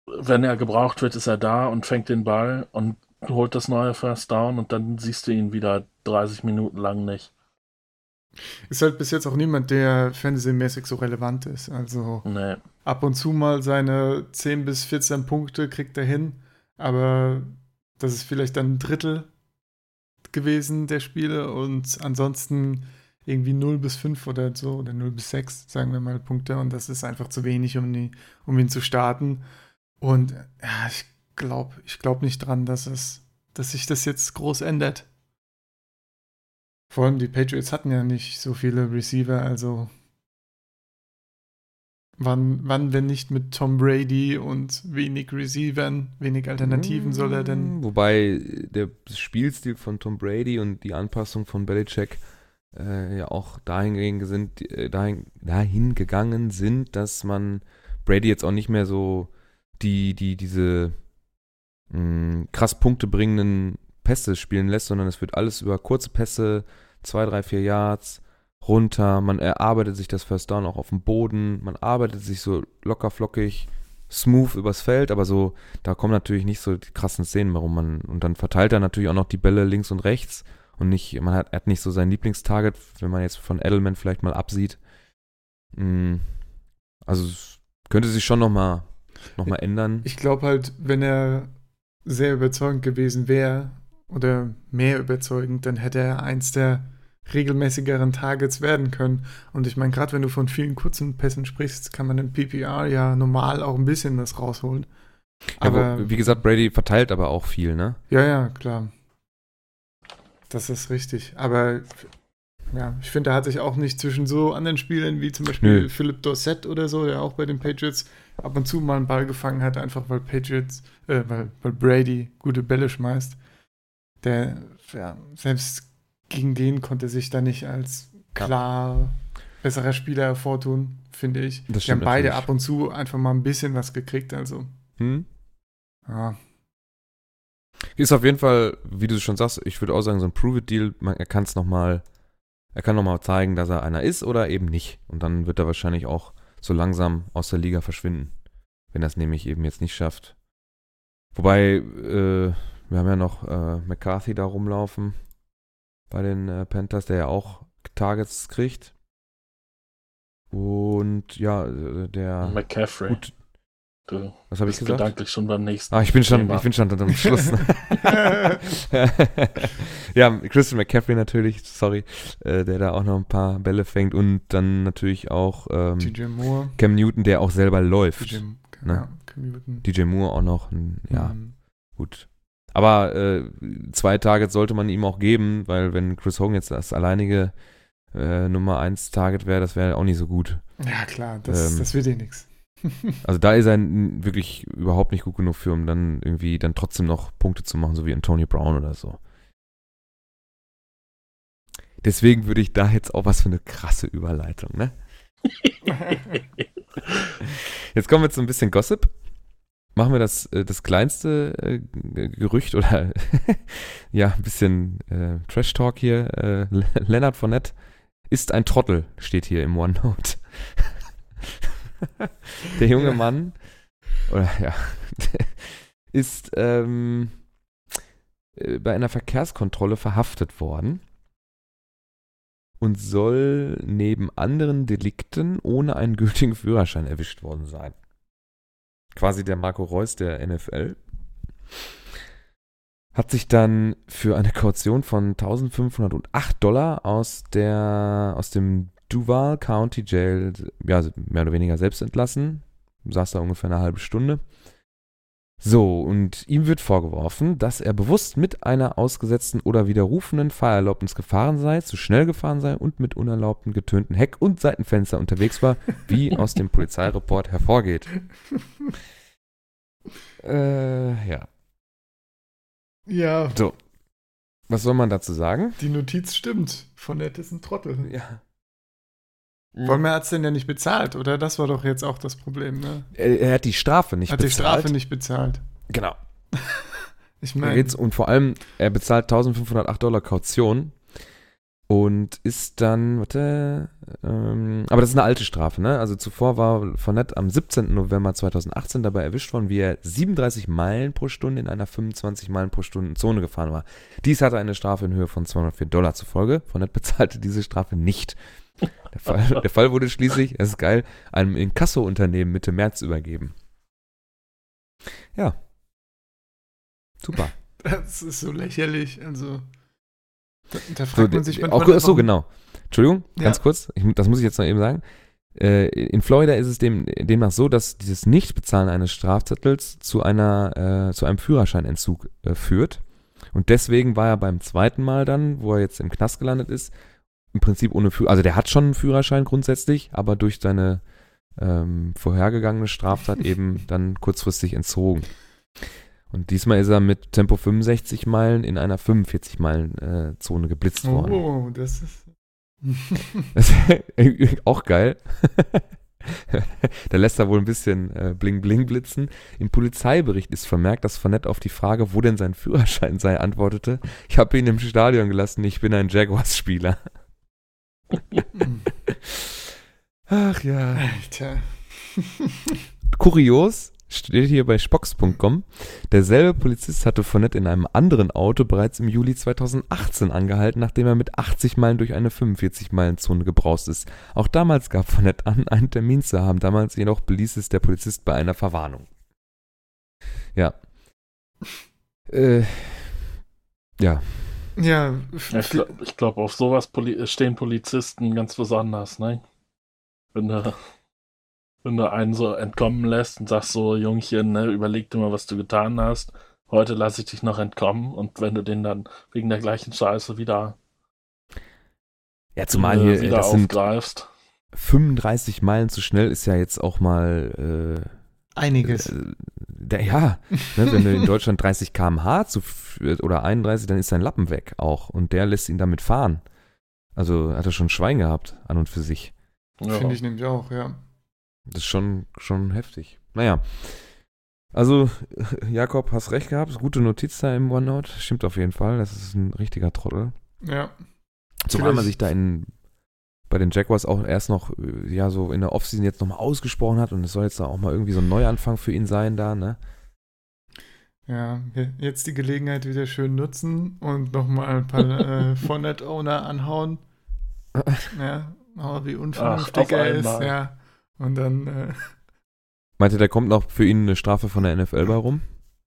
wenn er gebraucht wird, ist er da und fängt den Ball und holt das neue First Down und dann siehst du ihn wieder 30 Minuten lang nicht. Ist halt bis jetzt auch niemand, der fantasymäßig so relevant ist. Also Nee. ab und zu mal seine 10 bis 14 Punkte kriegt er hin, aber das ist vielleicht dann ein Drittel gewesen der Spiele und ansonsten irgendwie 0 bis 5 oder so oder 0 bis 6, sagen wir mal, Punkte und das ist einfach zu wenig, um, die, um ihn zu starten. Und ja, ich glaube ich glaub nicht dran, dass, es, dass sich das jetzt groß ändert. Vor allem die Patriots hatten ja nicht so viele Receiver, also wann, wann wenn nicht mit Tom Brady und wenig Receivern, wenig Alternativen soll er denn? Mm, Wobei der Spielstil von Tom Brady und die Anpassung von Belichick äh, ja auch dahin, sind, äh, dahin, dahin gegangen sind, dass man Brady jetzt auch nicht mehr so die, die, diese mh, krass Punkte bringenden Pässe spielen lässt, sondern es wird alles über kurze Pässe, zwei, drei, vier Yards runter. Man erarbeitet sich das First Down auch auf dem Boden. Man arbeitet sich so locker flockig, smooth übers Feld, aber so, da kommen natürlich nicht so die krassen Szenen, warum man, und dann verteilt er natürlich auch noch die Bälle links und rechts und nicht, man hat, er hat nicht so sein Lieblingstarget, wenn man jetzt von Edelman vielleicht mal absieht. Mm, Also könnte sich schon nochmal noch mal ändern. Ich glaube halt, wenn er sehr überzeugend gewesen wäre oder mehr überzeugend, dann hätte er eins der regelmäßigeren Targets werden können. Und ich meine, gerade wenn du von vielen kurzen Pässen sprichst, kann man im PPR ja normal auch ein bisschen was rausholen. Ja, Aber wo, wie gesagt, Brady verteilt aber auch viel, ne? Ja, ja, klar. Das ist richtig. Aber ja, ich finde, er hat sich auch nicht zwischen so anderen Spielern wie zum Beispiel Nö. Philipp Dorsett oder so, der auch bei den Patriots ab und zu mal einen Ball gefangen hat, einfach weil Patriots, äh, weil, weil Brady gute Bälle schmeißt. Der, ja, selbst gegen den konnte sich da nicht als klar besserer Spieler hervortun, finde ich. Das Die haben beide natürlich. ab und zu einfach mal ein bisschen was gekriegt, also. Hm? Ja, Ist auf jeden Fall, wie du schon sagst, ich würde auch sagen, so ein Prove-It-Deal, man- er kann es nochmal, er kann nochmal zeigen, dass er einer ist oder eben nicht. Und dann wird er wahrscheinlich auch so langsam aus der Liga verschwinden, wenn er es nämlich eben jetzt nicht schafft. Wobei, äh, wir haben ja noch äh, McCarthy da rumlaufen bei den äh, Panthers, der ja auch Targets kriegt. Und ja, äh, der. McCaffrey. Gut, Du was habe ich gesagt? gedanklich schon beim nächsten. Ah, ich bin schon, Thema. ich bin schon am Schluss. ja, Christian McCaffrey natürlich, sorry, äh, der da auch noch ein paar Bälle fängt und dann natürlich auch ähm, DJ Moore. Cam Newton, der auch selber läuft. DJ, Ne? ja, Cam Newton. DJ Moore auch noch, ein, ja, Mhm. gut. Aber äh, zwei Targets sollte man ihm auch geben, weil wenn Chris Hogan jetzt das alleinige äh, Nummer 1 Target wäre, das wäre auch nicht so gut. Ja, klar, das, Ähm, das wird eh nix. Also da ist er wirklich überhaupt nicht gut genug für, um dann irgendwie dann trotzdem noch Punkte zu machen, so wie Antonio Brown oder so. Deswegen würde ich da jetzt auch was für eine krasse Überleitung, ne? Jetzt kommen wir zu ein bisschen Gossip. Machen wir das, äh, das kleinste äh, Gerücht oder ja, ein bisschen äh, Trash-Talk hier. Äh, Le- Leonard Fournette ist ein Trottel, steht hier im OneNote. Der junge. Mann, oder ja, ist ähm, äh, bei einer Verkehrskontrolle verhaftet worden. und soll neben anderen Delikten ohne einen gültigen Führerschein erwischt worden sein. Quasi der Marco Reus der NFL. Hat sich dann für eine Kaution von 1508 Dollar aus, der, aus dem Duval County Jail ja, mehr oder weniger selbst entlassen. Saß da ungefähr eine halbe Stunde. So, und ihm wird vorgeworfen, dass er bewusst mit einer ausgesetzten oder widerrufenen Fahrerlaubnis gefahren sei, zu schnell gefahren sei und mit unerlaubten getönten Heck- und Seitenfenster unterwegs war, wie aus dem Polizeireport hervorgeht. äh, ja. Ja, So. Was soll man dazu sagen? die Notiz stimmt. Von der ist ein Trottel. Ja. Warum hat es denn ja nicht bezahlt, oder? Das war doch jetzt auch das Problem, ne? Er, er hat die Strafe nicht Hat die bezahlt. Strafe nicht bezahlt. Genau. Ich meine, und vor allem, er bezahlt 1508 Dollar Kaution und ist dann, warte, ähm, aber das ist eine alte Strafe, ne? Also zuvor war Fournette am 17. November 2018 dabei erwischt worden, wie er 37 Meilen pro Stunde in einer 25 Meilen pro Stunde Zone gefahren war. Dies hatte eine Strafe in Höhe von 204 Dollar zur Folge. Fournette bezahlte diese Strafe nicht. Der Fall, der Fall wurde schließlich, das ist geil, einem Inkasso-Unternehmen Mitte März übergeben. Ja. Super. das ist so lächerlich. Also, da, da So, fragt man sich auch, manchmal, so, warum- genau. Entschuldigung, Ja. ganz kurz, ich, das muss ich jetzt noch eben sagen. Äh, in Florida ist es dem, demnach so, dass dieses Nichtbezahlen eines Strafzettels zu einer, äh, zu einem Führerscheinentzug äh, führt. Und deswegen war er beim zweiten Mal dann, wo er jetzt im Knast gelandet ist, im Prinzip ohne Führerschein. Also der hat schon einen Führerschein grundsätzlich, aber durch seine ähm, vorhergegangene Straftat eben dann kurzfristig entzogen. Und diesmal ist er mit Tempo 65 Meilen in einer 45 Meilen äh, Zone geblitzt worden. Oh, das ist. Das ist auch geil. da lässt er wohl ein bisschen äh, Bling Bling blitzen. Im Polizeibericht ist vermerkt, dass Fournette auf die Frage, wo denn sein Führerschein sei, antwortete, ich habe ihn im Stadion gelassen, ich bin ein Jaguars-Spieler. Ach ja. Alter. Kurios, steht hier bei spox.com, derselbe Polizist hatte Fournette in einem anderen Auto bereits im Juli 2018 angehalten, nachdem er mit 80 Meilen durch eine 45-Meilen-Zone gebraust ist. Auch damals gab Fournette an, einen Termin zu haben, damals jedoch beließ es der Polizist bei einer Verwarnung. Ja. Äh, ja, Ja, Ja, ich glaube, glaub, auf sowas Poli stehen Polizisten ganz besonders, ne? Wenn du, wenn du einen so entkommen lässt und sagst so, Jungchen, ne, überleg dir mal, was du getan hast. Heute lasse ich dich noch entkommen und wenn du den dann wegen der gleichen Scheiße wieder, ja zumal äh, hier, äh, wieder das sind aufgreifst. 35 Meilen zu schnell, ist ja jetzt auch mal äh, einiges. Äh, der, ja, ne, wenn du in Deutschland 30 km/h zu, oder 31, dann ist dein Lappen weg auch. Und der lässt ihn damit fahren. Also hat er schon Schwein gehabt, an und für sich. Ja. Finde ich nämlich auch, ja. Das ist schon, schon heftig. Naja. Also, Jakob, hast recht gehabt. Gute Notiz da im OneNote. Stimmt auf jeden Fall. Das ist ein richtiger Trottel. Ja. Zumal man sich da in, bei den Jaguars auch erst noch, äh, ja, so in der Offseason jetzt nochmal ausgesprochen hat und es soll jetzt da auch mal irgendwie so ein Neuanfang für ihn sein da, ne? Ja, je- jetzt die Gelegenheit wieder schön nutzen und nochmal ein paar äh, Fournette-Owner anhauen. Ja, aber wie unvernünftig er ist, ja. Und dann, äh, Meinte, da kommt noch für ihn eine Strafe von der NFL bei rum?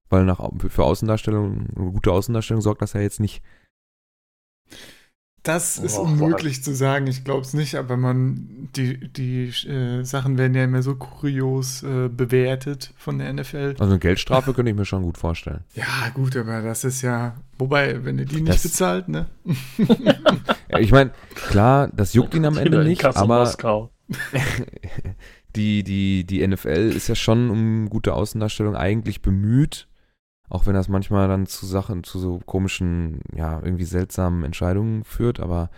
Weil nach, für Außendarstellung, eine gute Außendarstellung sorgt das ja jetzt nicht. Das ist Oh, unmöglich zu sagen, ich glaube es nicht, aber man, die, die äh, Sachen werden ja immer so kurios äh, bewertet von der NFL. Also eine Geldstrafe könnte ich mir schon gut vorstellen. Ja, gut, aber das ist ja, wobei, wenn er die nicht Das- bezahlt, ne? Ja, Ich meine, klar, das juckt ihn am Ende nicht, aber die, die, die NFL ist ja schon um gute Außendarstellung eigentlich bemüht, auch wenn das manchmal dann zu Sachen, zu so komischen, ja, irgendwie seltsamen Entscheidungen führt, aber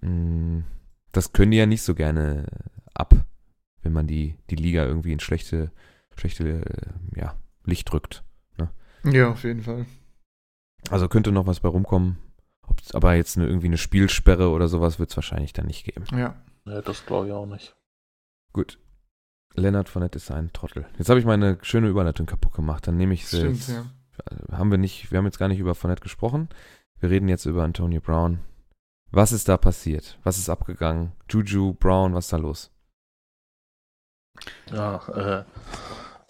mh, das können die ja nicht so gerne ab, wenn man die, die Liga irgendwie in schlechte, schlechte äh, ja, Licht drückt. Ja, auf jeden Fall. Also könnte noch was bei rumkommen. Ob's, aber jetzt eine, irgendwie eine Spielsperre oder sowas wird es wahrscheinlich dann nicht geben. Ja. Ja, das glaube ich auch nicht. Gut. Lennart von Nett ist ein Trottel. Jetzt habe ich meine schöne Überleitung kaputt gemacht. Dann nehme ich sie Stimmt, jetzt. ja. Haben wir nicht, wir haben jetzt gar nicht über Fournette gesprochen. Wir reden jetzt über Antonio Brown. Was ist da passiert? Was ist abgegangen? Juju, Brown, was ist da los? Ja, äh,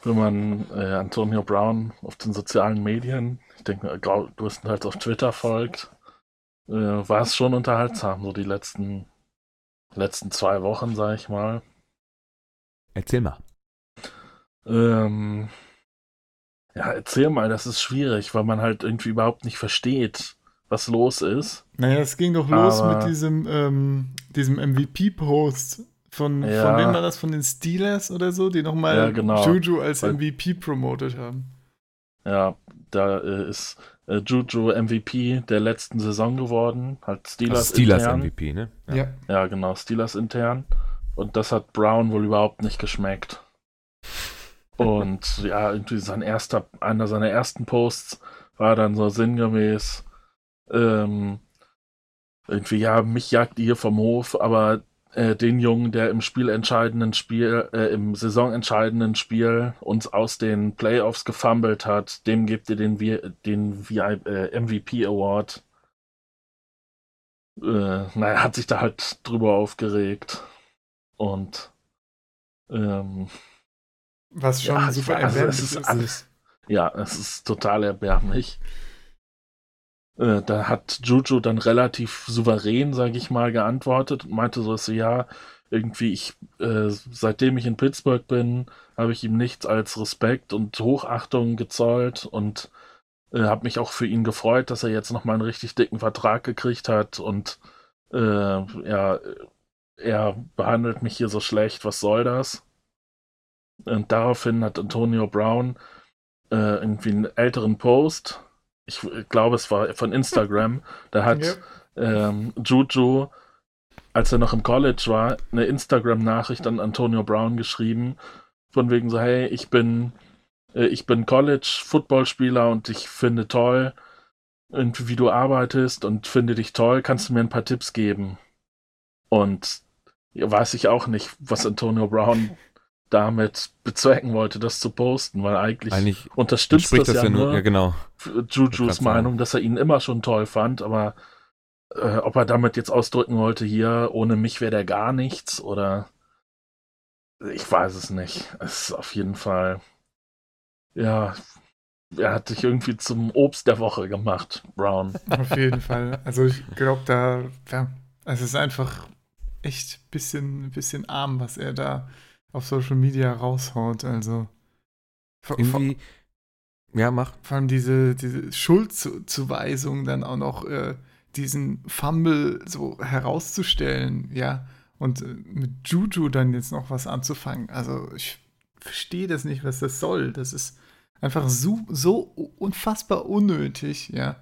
wenn man äh, Antonio Brown auf den sozialen Medien, ich denke größtenteils auf Twitter folgt, äh, war es schon unterhaltsam, so die letzten, letzten zwei Wochen, sag ich mal. Erzähl mal. Ähm, ja, erzähl mal, das ist schwierig, weil man halt irgendwie überhaupt nicht versteht, was los ist. Naja, es ging doch los Aber mit diesem, ähm, diesem MVP-Post von, Ja. von wem war das? Von den Steelers oder so, die nochmal Ja, genau. Juju als Weil- MVP promotet haben. Ja, da äh, ist äh, Juju MVP der letzten Saison geworden, halt Steelers, Also Steelers intern. MVP, ne? Ja. Ja, genau, Steelers intern. Und das hat Brown wohl überhaupt nicht geschmeckt. Und ja, irgendwie sein erster, einer seiner ersten Posts war dann so sinngemäß, ähm, irgendwie, ja, mich jagt ihr vom Hof, aber äh, den Jungen, der im spielentscheidenden Spiel, äh, im saisonentscheidenden Spiel uns aus den Playoffs gefummelt hat, dem gebt ihr den, Vi- den VI, äh, MVP Award. Äh, naja, hat sich da halt drüber aufgeregt. Und ähm, Was schon Ja, super also erbärmlich es ist alles- ja, es ist total erbärmlich. Äh, da hat Juju dann relativ souverän, sage ich mal, geantwortet und meinte so, dass, ja, irgendwie ich, äh, seitdem ich in Pittsburgh bin, habe ich ihm nichts als Respekt und Hochachtung gezollt und äh, habe mich auch für ihn gefreut, dass er jetzt nochmal einen richtig dicken Vertrag gekriegt hat und äh, ja, er behandelt mich hier so schlecht, was soll das? Und daraufhin hat Antonio Brown äh, irgendwie einen älteren Post, ich glaube, es war von Instagram, da hat Ja. ähm, Juju, als er noch im College war, eine Instagram-Nachricht an Antonio Brown geschrieben, von wegen so, hey, ich bin, äh, ich bin College-Footballspieler und ich finde toll, irgendwie wie du arbeitest und finde dich toll, kannst du mir ein paar Tipps geben? Und weiß ich auch nicht, was Antonio Brown damit bezwecken wollte, das zu posten, weil eigentlich, Eigentlich unterstützt das, das ja, ja nur, ja genau. Jujus. Meinung, dass er ihn immer schon toll fand, aber äh, ob er damit jetzt ausdrücken wollte, hier, ohne mich wäre der gar nichts oder ich weiß es nicht. Es ist auf jeden Fall, ja, er hat sich irgendwie zum Obst der Woche gemacht, Brown. Auf jeden Fall. Also ich glaube, da, ja, es ist einfach echt ein bisschen, bisschen arm, was er da auf Social Media raushaut. Also Irgendwie, ja, mach. vor allem diese, diese Schuldzuweisung dann auch noch äh, diesen Fumble so herauszustellen, ja. Und äh, mit Juju dann jetzt noch was anzufangen. Also ich verstehe das nicht, was das soll. Das ist einfach so, so unfassbar unnötig, ja.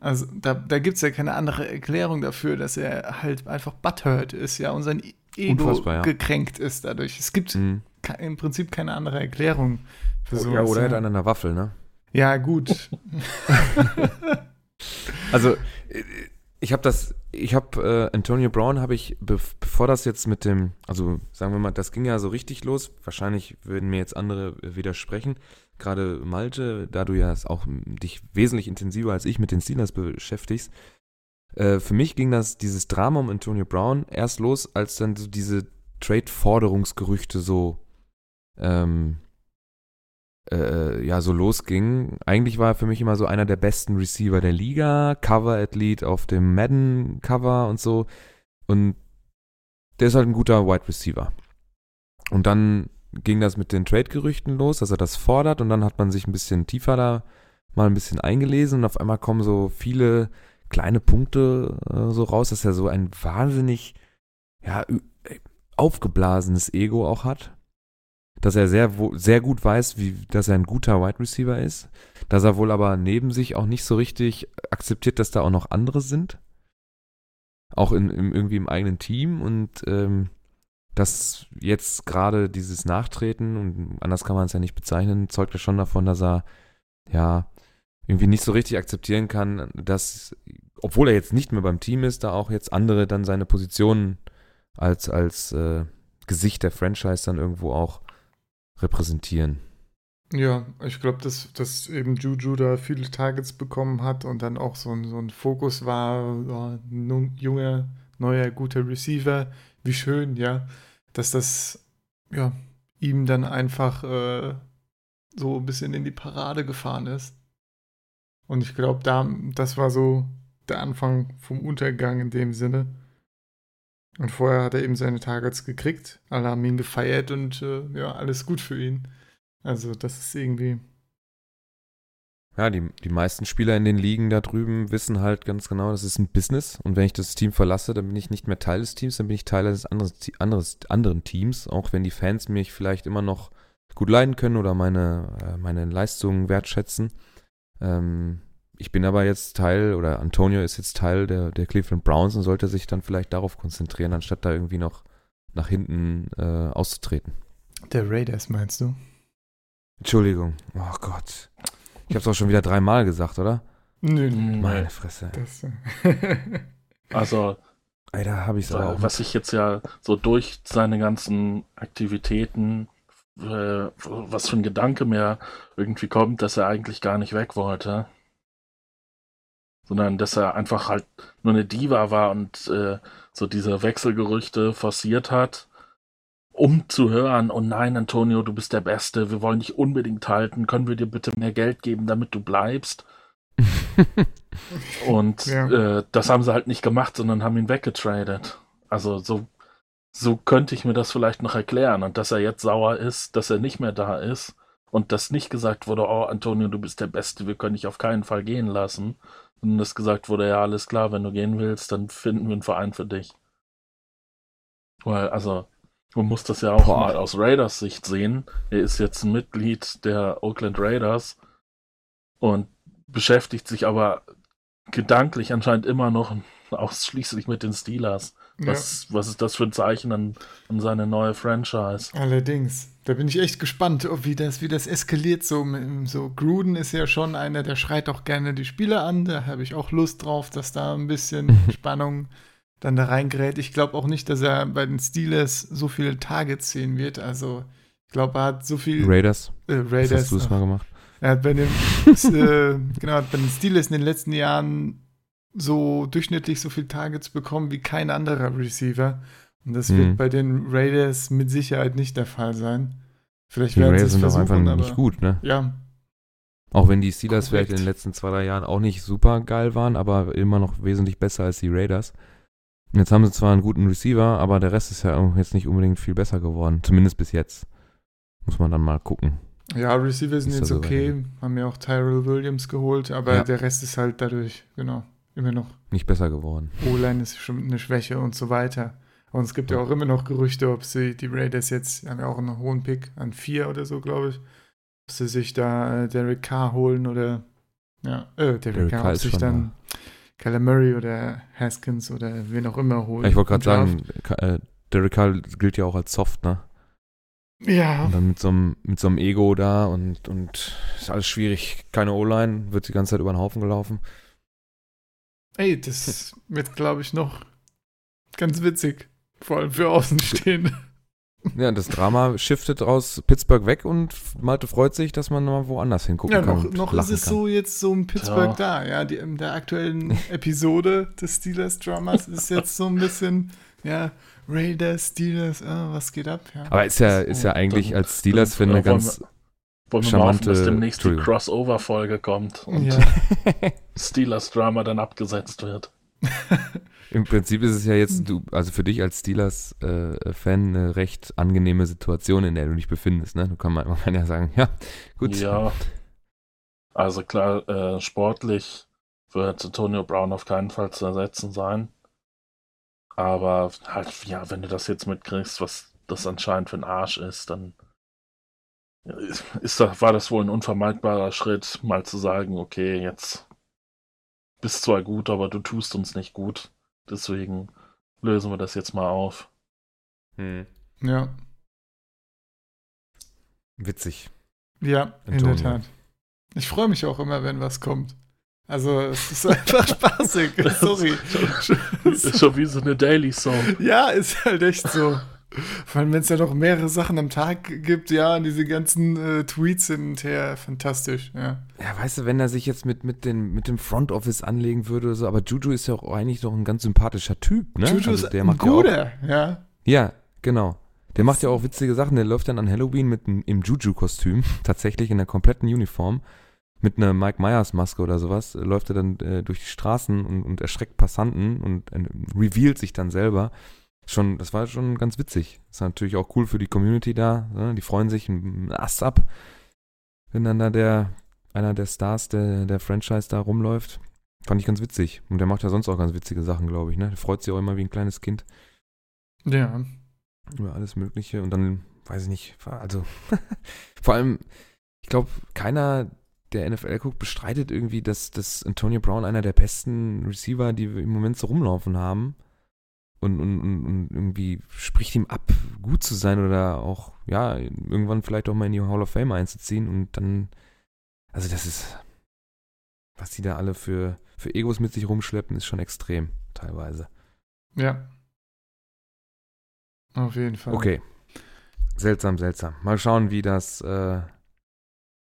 Also da, da gibt es ja keine andere Erklärung dafür, dass er halt einfach butthurt ist, ja, und sein Ego ja. gekränkt ist dadurch. Es gibt Mhm. im Prinzip keine andere Erklärung für sowas. ja, oder er hat einen an der Waffel, ne? Ja, gut. Also, äh, ich habe das, ich habe äh, Antonio Brown habe ich, bev bevor das jetzt mit dem, also sagen wir mal, das ging ja so richtig los. Wahrscheinlich würden mir jetzt andere äh, widersprechen. Gerade Malte, da du ja auch dich wesentlich intensiver als ich mit den Steelers beschäftigst. Äh, für mich ging das, dieses Drama um Antonio Brown erst los, als dann so diese Trade-Forderungsgerüchte so, ähm, äh, ja, so losging. Eigentlich war er für mich immer so einer der besten Receiver der Liga, Cover-Athlet auf dem Madden-Cover und so. Und der ist halt ein guter Wide Receiver. Und dann ging das mit den Trade-Gerüchten los, dass er das fordert und dann hat man sich ein bisschen tiefer da mal ein bisschen eingelesen und auf einmal kommen so viele kleine Punkte äh, so raus, dass er so ein wahnsinnig, ja, äh, aufgeblasenes Ego auch hat dass er sehr, sehr gut weiß, wie, dass er ein guter Wide Receiver ist, dass er wohl aber neben sich auch nicht so richtig akzeptiert, dass da auch noch andere sind. Auch in, im, irgendwie im eigenen Team und ähm, dass jetzt gerade dieses Nachtreten, und anders kann man es ja nicht bezeichnen, zeugt ja schon davon, dass er ja irgendwie nicht so richtig akzeptieren kann, dass, obwohl er jetzt nicht mehr beim Team ist, da auch jetzt andere dann seine Positionen als, als äh, Gesicht der Franchise dann irgendwo auch repräsentieren. Ja, ich glaube, dass, dass eben Juju da viele Targets bekommen hat und dann auch so ein, so ein Fokus war, ein junger, neuer, guter Receiver. Wie schön, ja, dass das ja, ihm dann einfach äh, so ein bisschen in die Parade gefahren ist. Und ich glaube, da, das war so der Anfang vom Untergang in dem Sinne. Und vorher hat er eben seine Targets gekriegt, alle haben ihn gefeiert und äh, ja, alles gut für ihn. Also das ist irgendwie. Ja, die, die meisten Spieler in den Ligen da drüben wissen halt ganz genau, das ist ein Business. Und wenn ich das Team verlasse, dann bin ich nicht mehr Teil des Teams, dann bin ich Teil eines anderes, anderes, anderen Teams. Auch wenn die Fans mich vielleicht immer noch gut leiden können oder meine, äh, meine Leistungen wertschätzen. Ähm, ich bin aber jetzt Teil, oder Antonio ist jetzt Teil der, der Cleveland Browns und sollte sich dann vielleicht darauf konzentrieren, anstatt da irgendwie noch nach hinten äh, auszutreten. Der Raiders meinst du? Entschuldigung. Oh Gott. Ich habe es auch schon wieder dreimal gesagt, oder? Nö, nö. Meine Fresse. Das, Also, Ey, da habe ich es äh, auch. was ich jetzt ja so durch seine ganzen Aktivitäten, äh, was für ein Gedanke mir irgendwie kommt, dass er eigentlich gar nicht weg wollte. Sondern dass er einfach halt nur eine Diva war und äh, so diese Wechselgerüchte forciert hat um zu hören, oh nein, Antonio, du bist der Beste, wir wollen dich unbedingt halten, können wir dir bitte mehr Geld geben, damit du bleibst? Und Ja. äh, das haben sie halt nicht gemacht, sondern haben ihn weggetradet. Also so, so könnte ich mir das vielleicht noch erklären. Und dass er jetzt sauer ist, dass er nicht mehr da ist und dass nicht gesagt wurde, oh Antonio, du bist der Beste, wir können dich auf keinen Fall gehen lassen. Und dass gesagt wurde, ja, alles klar, wenn du gehen willst, dann finden wir einen Verein für dich. Weil, also, man muss das ja auch Boah. mal aus Raiders Sicht sehen. Er ist jetzt ein Mitglied der Oakland Raiders und beschäftigt sich aber gedanklich anscheinend immer noch ausschließlich mit den Steelers. Was, was ist das für ein Zeichen an, an seine neue Franchise? Ja, allerdings. Da bin ich echt gespannt, ob wie das, wie das eskaliert. So, so Gruden ist ja schon einer, der schreit auch gerne die Spieler an. Da habe ich auch Lust drauf, dass da ein bisschen Spannung dann da reingerät. Ich glaube auch nicht, dass er bei den Steelers so viele Targets sehen wird. Also, ich glaube, er hat so viel Raiders. äh, Raiders. hast du es mal gemacht? Er hat bei den, äh, genau, hat bei den Steelers in den letzten Jahren so durchschnittlich so viele Targets bekommen wie kein anderer Receiver. Und das Mhm. wird bei den Raiders mit Sicherheit nicht der Fall sein. Vielleicht Die werden sie Raiders sind doch versuchen, einfach aber nicht gut, ne? ja, Auch wenn die Steelers vielleicht Korrekt. in den letzten zwei, drei Jahren auch nicht super geil waren, aber immer noch wesentlich besser als die Raiders. Jetzt haben sie zwar einen guten Receiver, aber der Rest ist ja auch jetzt nicht unbedingt viel besser geworden. Zumindest bis jetzt. Muss man dann mal gucken. ja, Receiver sind Ist jetzt okay, haben ja auch Tyrell Williams geholt, aber Ja. der Rest ist halt dadurch, genau, immer noch Nicht besser geworden. O-Line ist schon eine Schwäche und so weiter. Und es gibt ja Ja. auch immer noch Gerüchte, ob sie die Raiders jetzt, haben ja auch einen hohen Pick an vier oder so, glaube ich, ob sie sich da äh, Derek Carr holen oder, ja, äh, Derek, Derek Carr, ob sich dann Kyler Murray oder Haskins oder wen auch immer holen. Ja, ich wollte gerade sagen, äh, Derek Carr gilt ja auch als soft, ne? Ja, Und dann mit so einem, mit so einem Ego da und, und ist alles schwierig. Keine O-Line, wird die ganze Zeit über den Haufen gelaufen. ey, das wird, glaube ich, noch ganz witzig. Vor allem für Außenstehende. Ja, das Drama shiftet aus Pittsburgh weg und Malte freut sich, dass man mal woanders hingucken Ja, kann. noch, ist es kann. so jetzt so in Pittsburgh Ja. da, ja. Die, in der aktuellen Episode des Steelers-Dramas ist jetzt so ein bisschen, ja, Raiders, Steelers, ah, was geht ab? Ja. Aber ist ja, ist ja Oh, eigentlich dann- als Steelers-Fan dann, eine ganz Wollen wir mal hoffen, dass charmante- demnächst die. Crossover-Folge kommt und ja. Steelers-Drama dann abgesetzt wird. Im Prinzip ist es ja jetzt, du, also für dich als Steelers-Fan eine recht angenehme Situation, in der du dich befindest, ne? Du kann man, man kann ja sagen, ja, gut. Ja. Also klar, äh, sportlich wird Antonio Brown auf keinen Fall zu ersetzen sein. Aber halt, ja, wenn du das jetzt mitkriegst, was das anscheinend für ein Arsch ist, dann ist war das wohl ein unvermeidbarer Schritt, mal zu sagen, okay, jetzt bist zwar gut, aber du tust uns nicht gut. Deswegen lösen wir das jetzt mal auf. Hm. ja, Witzig. ja, in Antonio. der Tat. Ich freue mich auch immer, wenn was kommt. Also, es ist einfach spaßig. Sorry. Ist schon wie so eine Daily Song. Ja, ist halt echt so. Vor allem, wenn es ja noch mehrere Sachen am Tag gibt, ja, und diese ganzen äh, Tweets hin und her, fantastisch, ja. Ja, weißt du, wenn er sich jetzt mit, mit, den, mit dem Front Office anlegen würde oder so, aber Juju ist ja auch eigentlich doch ein ganz sympathischer Typ, ne? Juju Also ist der ein macht ja auch, guter, ja. Ja, genau. Der macht ja auch witzige Sachen. Der läuft dann an Halloween mit einem, im Juju-Kostüm, tatsächlich in der kompletten Uniform, mit einer Mike Myers-Maske oder sowas, läuft er dann äh, durch die Straßen und, und erschreckt Passanten und äh, revealt sich dann selber. Schon, das war schon ganz witzig. Ist natürlich auch cool für die Community da. Ne? Die freuen sich ein Ass ab, wenn dann da der, einer der Stars der, der Franchise da rumläuft. Fand ich ganz witzig. Und der macht ja sonst auch ganz witzige Sachen, glaube ich. Ne? Der freut sich auch immer wie ein kleines Kind Ja. über alles Mögliche und dann, weiß ich nicht, also vor allem, ich glaube, keiner, der NFL guckt, bestreitet irgendwie, dass, dass Antonio Brown einer der besten Receiver, die wir im Moment so rumlaufen haben und, und, und, irgendwie spricht ihm ab, gut zu sein oder auch, ja, irgendwann vielleicht auch mal in die Hall of Fame einzuziehen und dann, also das ist, was die da alle für, für Egos mit sich rumschleppen, ist schon extrem, teilweise. Ja. Auf jeden Fall. Okay. Seltsam, seltsam. Mal schauen, wie das äh,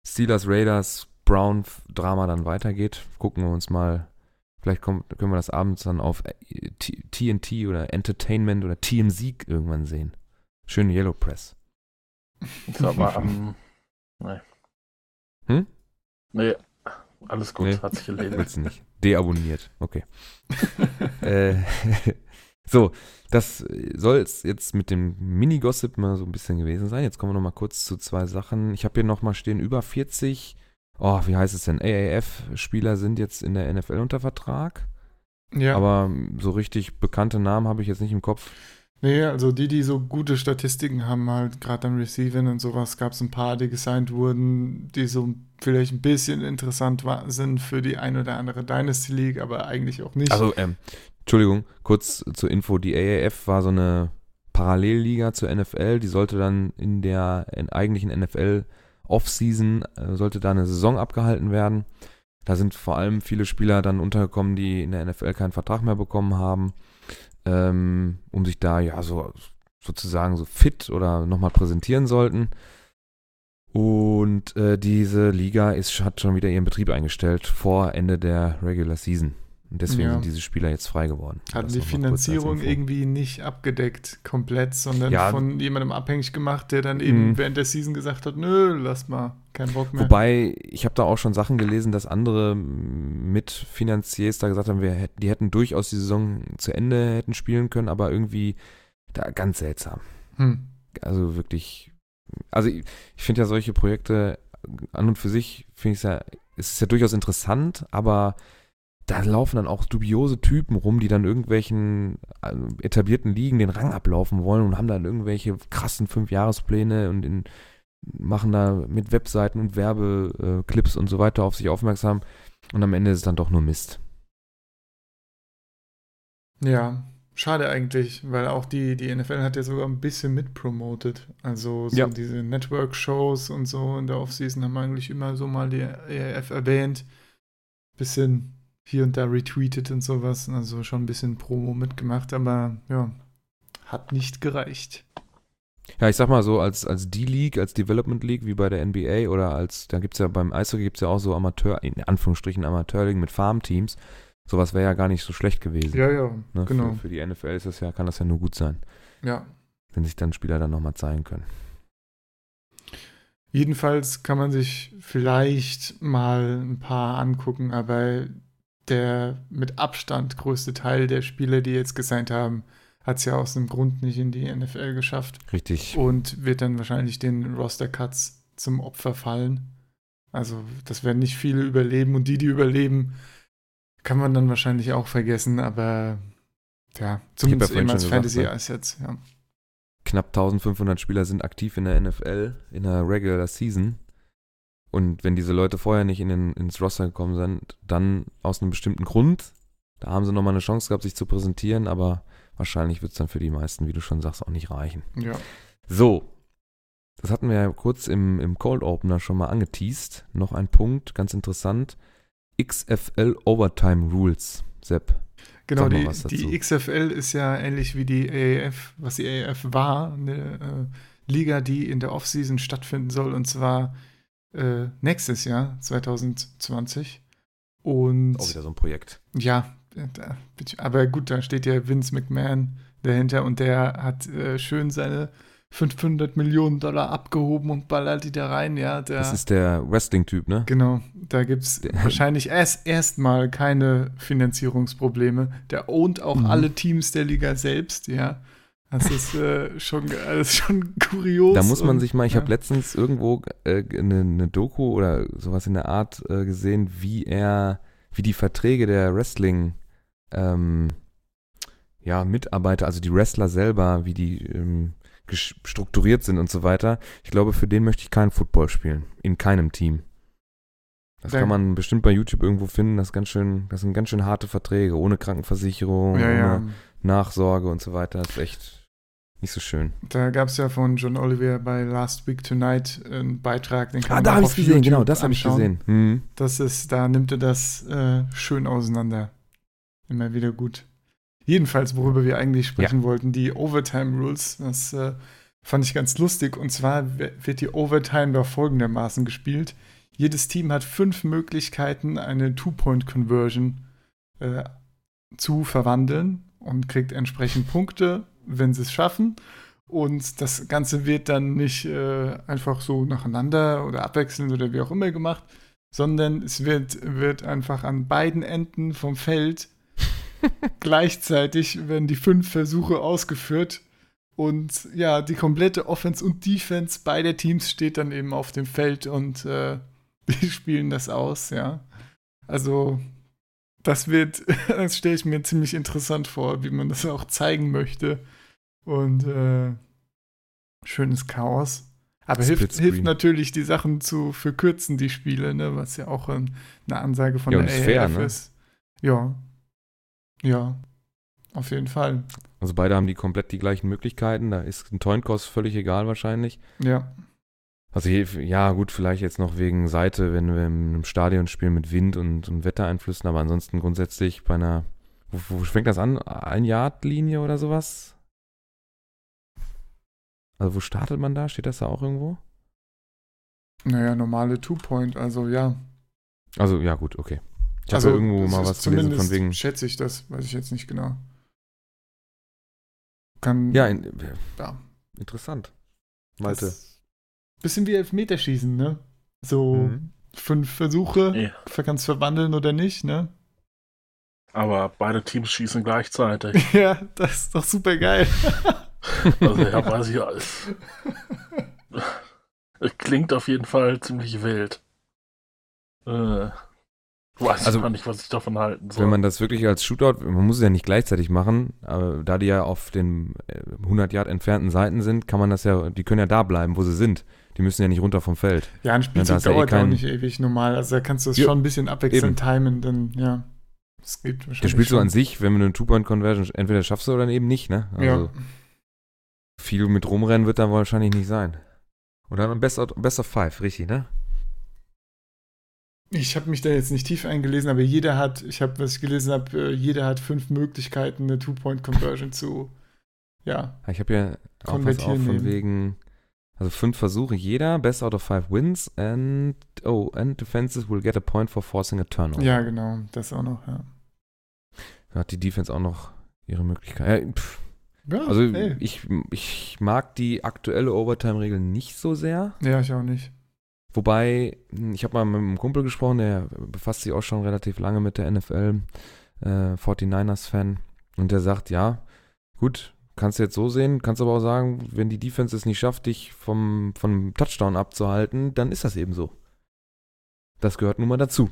Steelers Raiders Brown Drama dann weitergeht. Gucken wir uns mal. Vielleicht kommt, können wir das abends dann auf äh, TNT oder Entertainment oder TMZ irgendwann sehen. Schön Yellow Press. Ist aber am. Nee. Hm? Nee, alles gut, Nee. hat sich erledigt. Willst du nicht? Deabonniert. Okay. äh, so, das soll es jetzt mit dem Mini-Gossip mal so ein bisschen gewesen sein. Jetzt kommen wir noch mal kurz zu zwei Sachen. Ich habe hier noch mal stehen, über 40, oh, wie heißt es denn, AAF-Spieler sind jetzt in der NFL unter Vertrag. ja. Aber so richtig bekannte Namen habe ich jetzt nicht im Kopf. Nee, also die, die so gute Statistiken haben, halt gerade am Receiving und sowas, gab es ein paar, die gesigned wurden, die so vielleicht ein bisschen interessant war, sind für die ein oder andere Dynasty League, aber eigentlich auch nicht. Also, ähm, Entschuldigung, kurz zur Info, die AAF war so eine Parallelliga zur NFL, die sollte dann in der in eigentlichen NFL Offseason, äh, sollte da eine Saison abgehalten werden. Da sind vor allem viele Spieler dann untergekommen, die in der NFL keinen Vertrag mehr bekommen haben, ähm, um sich da ja so sozusagen so fit oder nochmal präsentieren sollten. Und äh, diese Liga ist, hat schon wieder ihren Betrieb eingestellt vor Ende der Regular Season. Und deswegen Ja. sind diese Spieler jetzt frei geworden. Hatten die Finanzierung irgendwie nicht abgedeckt komplett, sondern Ja. von jemandem abhängig gemacht, der dann eben Mhm. während der Season gesagt hat, nö, lass mal, kein Bock mehr. Wobei, ich habe da auch schon Sachen gelesen, dass andere Mitfinanziers da gesagt haben, wir die hätten durchaus die Saison zu Ende hätten spielen können, aber irgendwie da ganz seltsam. Hm. Also wirklich, also ich, ich finde ja solche Projekte an und für sich, finde ich es ja, es ist ja durchaus interessant, aber da laufen dann auch dubiose Typen rum, die dann irgendwelchen äh, etablierten Ligen den Rang ablaufen wollen und haben dann irgendwelche krassen Fünfjahrespläne und in, machen da mit Webseiten und Werbeclips und so weiter auf sich aufmerksam und am Ende ist es dann doch nur Mist. Ja, schade eigentlich, weil auch die, die NFL hat ja sogar ein bisschen mitpromotet. Also so Ja. diese Network-Shows und so in der Offseason haben eigentlich immer so mal die ERF erwähnt. Bisschen hier und da retweetet und sowas. Also schon ein bisschen Promo mitgemacht, aber ja, hat nicht gereicht. Ja, ich sag mal so, als, als D-League, als Development League, wie bei der NBA oder als, da gibt's ja beim Eishockey gibt's ja auch so Amateur, in Anführungsstrichen Amateurligen mit Farmteams. Sowas wäre ja gar nicht so schlecht gewesen. Ja, ja, ne? genau. Für, für die NFL ist das ja, kann das ja nur gut sein, Ja. wenn sich dann Spieler dann nochmal zeigen können. Jedenfalls kann man sich vielleicht mal ein paar angucken, aber der mit Abstand größte Teil der Spieler, die jetzt gesigned haben, hat es ja aus einem Grund nicht in die NFL geschafft Richtig. und wird dann wahrscheinlich den Roster-Cuts zum Opfer fallen. Also das werden nicht viele überleben und die, die überleben, kann man dann wahrscheinlich auch vergessen, aber ja, zumindest eben als schon gesagt, Fantasy ne? Ja. Knapp 1500 Spieler sind aktiv in der NFL, in der Regular Season. Und wenn diese Leute vorher nicht in den, ins Roster gekommen sind, dann aus einem bestimmten Grund, da haben sie nochmal eine Chance gehabt, sich zu präsentieren, aber wahrscheinlich wird es dann für die meisten, wie du schon sagst, auch nicht reichen. Ja, So, das hatten wir ja kurz im, im Cold Opener schon mal angeteased. Noch ein Punkt, ganz interessant. XFL Overtime Rules, Sepp. Genau, die, die XFL ist ja ähnlich wie die AAF, was die AAF war, eine äh, Liga, die in der Offseason stattfinden soll, und zwar äh, nächstes Jahr, 2020. Und Auch wieder so ein Projekt. ja, äh, da, aber gut, da steht ja Vince McMahon dahinter und der hat äh, schön seine 500 Millionen Dollar abgehoben und ballert die da rein, ja. Der, Das ist der Wrestling-Typ, ne? Genau, da gibt es wahrscheinlich erst erstmal keine Finanzierungsprobleme. Der ownt auch Mhm. alle Teams der Liga selbst, ja. Das ist äh, schon, das ist schon kurios. Da muss man und, sich mal, ich ja. habe letztens irgendwo äh, eine, eine Doku oder sowas in der Art äh, gesehen, wie er, wie die Verträge der Wrestling ähm, ja, Mitarbeiter, also die Wrestler selber, wie die ähm, strukturiert sind und so weiter. Ich glaube, für den möchte ich keinen Football spielen. In keinem Team. Das Da- kann man bestimmt bei YouTube irgendwo finden. Das ist ganz schön, das sind ganz schön harte Verträge, ohne Krankenversicherung, Ja, ja. ohne Nachsorge und so weiter. Das ist echt nicht so schön. Da gab es ja von John Oliver bei Last Week Tonight einen Beitrag, den kann Ah, man da auch habe ich gesehen, YouTube genau, das habe ich gesehen. Hm. Das ist, da nimmt er das äh, schön auseinander. Immer wieder gut. Jedenfalls, worüber wir eigentlich sprechen wollten, die Overtime Rules, das äh, fand ich ganz lustig. Und zwar wird die Overtime da folgendermaßen gespielt. Jedes Team hat fünf Möglichkeiten, eine Two-Point-Conversion äh, zu verwandeln und kriegt entsprechend Punkte, wenn sie es schaffen. Und das Ganze wird dann nicht äh, einfach so nacheinander oder abwechselnd oder wie auch immer gemacht, sondern es wird, wird einfach an beiden Enden vom Feld gleichzeitig werden die fünf Versuche ausgeführt und ja, die komplette Offense und Defense beider Teams steht dann eben auf dem Feld und äh, die spielen das aus, ja. Also das wird, das stelle ich mir ziemlich interessant vor, wie man das auch zeigen möchte und äh, schönes Chaos. Aber hilft, hilft natürlich, die Sachen zu verkürzen, die Spiele, ne? was ja auch ähm, eine Ansage von Ja, der fair, AAF ne? ist. Ja. Ja. Auf jeden Fall. Also beide haben die komplett die gleichen Möglichkeiten. Da ist ein Toinkos völlig egal wahrscheinlich. Ja. Also hier, ja gut, vielleicht jetzt noch wegen Seite, wenn wir einem Stadion spielen mit Wind und, und Wettereinflüssen, aber ansonsten grundsätzlich bei einer, wo, wo fängt das an? Ein Yard-Linie oder sowas? Also wo startet man da? Steht das da auch irgendwo? Naja, normale Two-Point, also ja. Also ja gut, okay. Ich also, habe irgendwo mal was gelesen von wegen. Schätze ich das, weiß ich jetzt nicht genau. Kann. Ja, in, ja. interessant. Malte. Bisschen wie Elfmeterschießen, ne? So Mhm. fünf Versuche, Ja. kannst verwandeln oder nicht, ne? Aber beide Teams schießen gleichzeitig. Ja, das ist doch super geil. Also ja, weiß ich alles. Es klingt auf jeden Fall ziemlich wild. Äh, weiß Also, ich gar nicht, was ich davon halten soll. Wenn man das wirklich als Shootout, man muss es ja nicht gleichzeitig machen, aber da die ja auf den äh, 100 Yard entfernten Seiten sind, kann man das ja, die können ja da bleiben, wo sie sind. Die müssen ja nicht runter vom Feld. Ja, ein Spielzug ja eh dauert ja auch kein- nicht ewig normal. Also da kannst du es schon ein bisschen abwechselnd timen, dann ja. Es geht wahrscheinlich. Das spielst du schon. an sich, wenn du eine Two-Point-Conversion entweder schaffst du oder eben nicht, ne? Also Ja. Viel mit rumrennen wird da wahrscheinlich nicht sein. Oder ein Best, out- Best of Five, richtig, ne? Ich habe mich da jetzt nicht tief eingelesen, aber jeder hat, ich habe, was ich gelesen habe, jeder hat fünf Möglichkeiten, eine Two-Point-Conversion zu, ja, Ich habe ja auch was auf von wegen, also fünf Versuche jeder, Best out of five wins and, oh, and defenses will get a point for forcing a turnover. ja, genau, das auch noch, ja. Da hat die Defense auch noch ihre Möglichkeit. Ja, pff, ja also ey. ich, ich mag die aktuelle Overtime-Regel nicht so sehr. ja, ich auch nicht. Wobei, hm, ich habe mal mit einem Kumpel gesprochen, der befasst sich auch schon relativ lange mit der NFL, äh, 49ers-Fan. Und der sagt, ja, gut, kannst du jetzt so sehen, kannst aber auch sagen, wenn die Defense es nicht schafft, dich vom, vom Touchdown abzuhalten, dann ist das eben so. Das gehört nun mal dazu.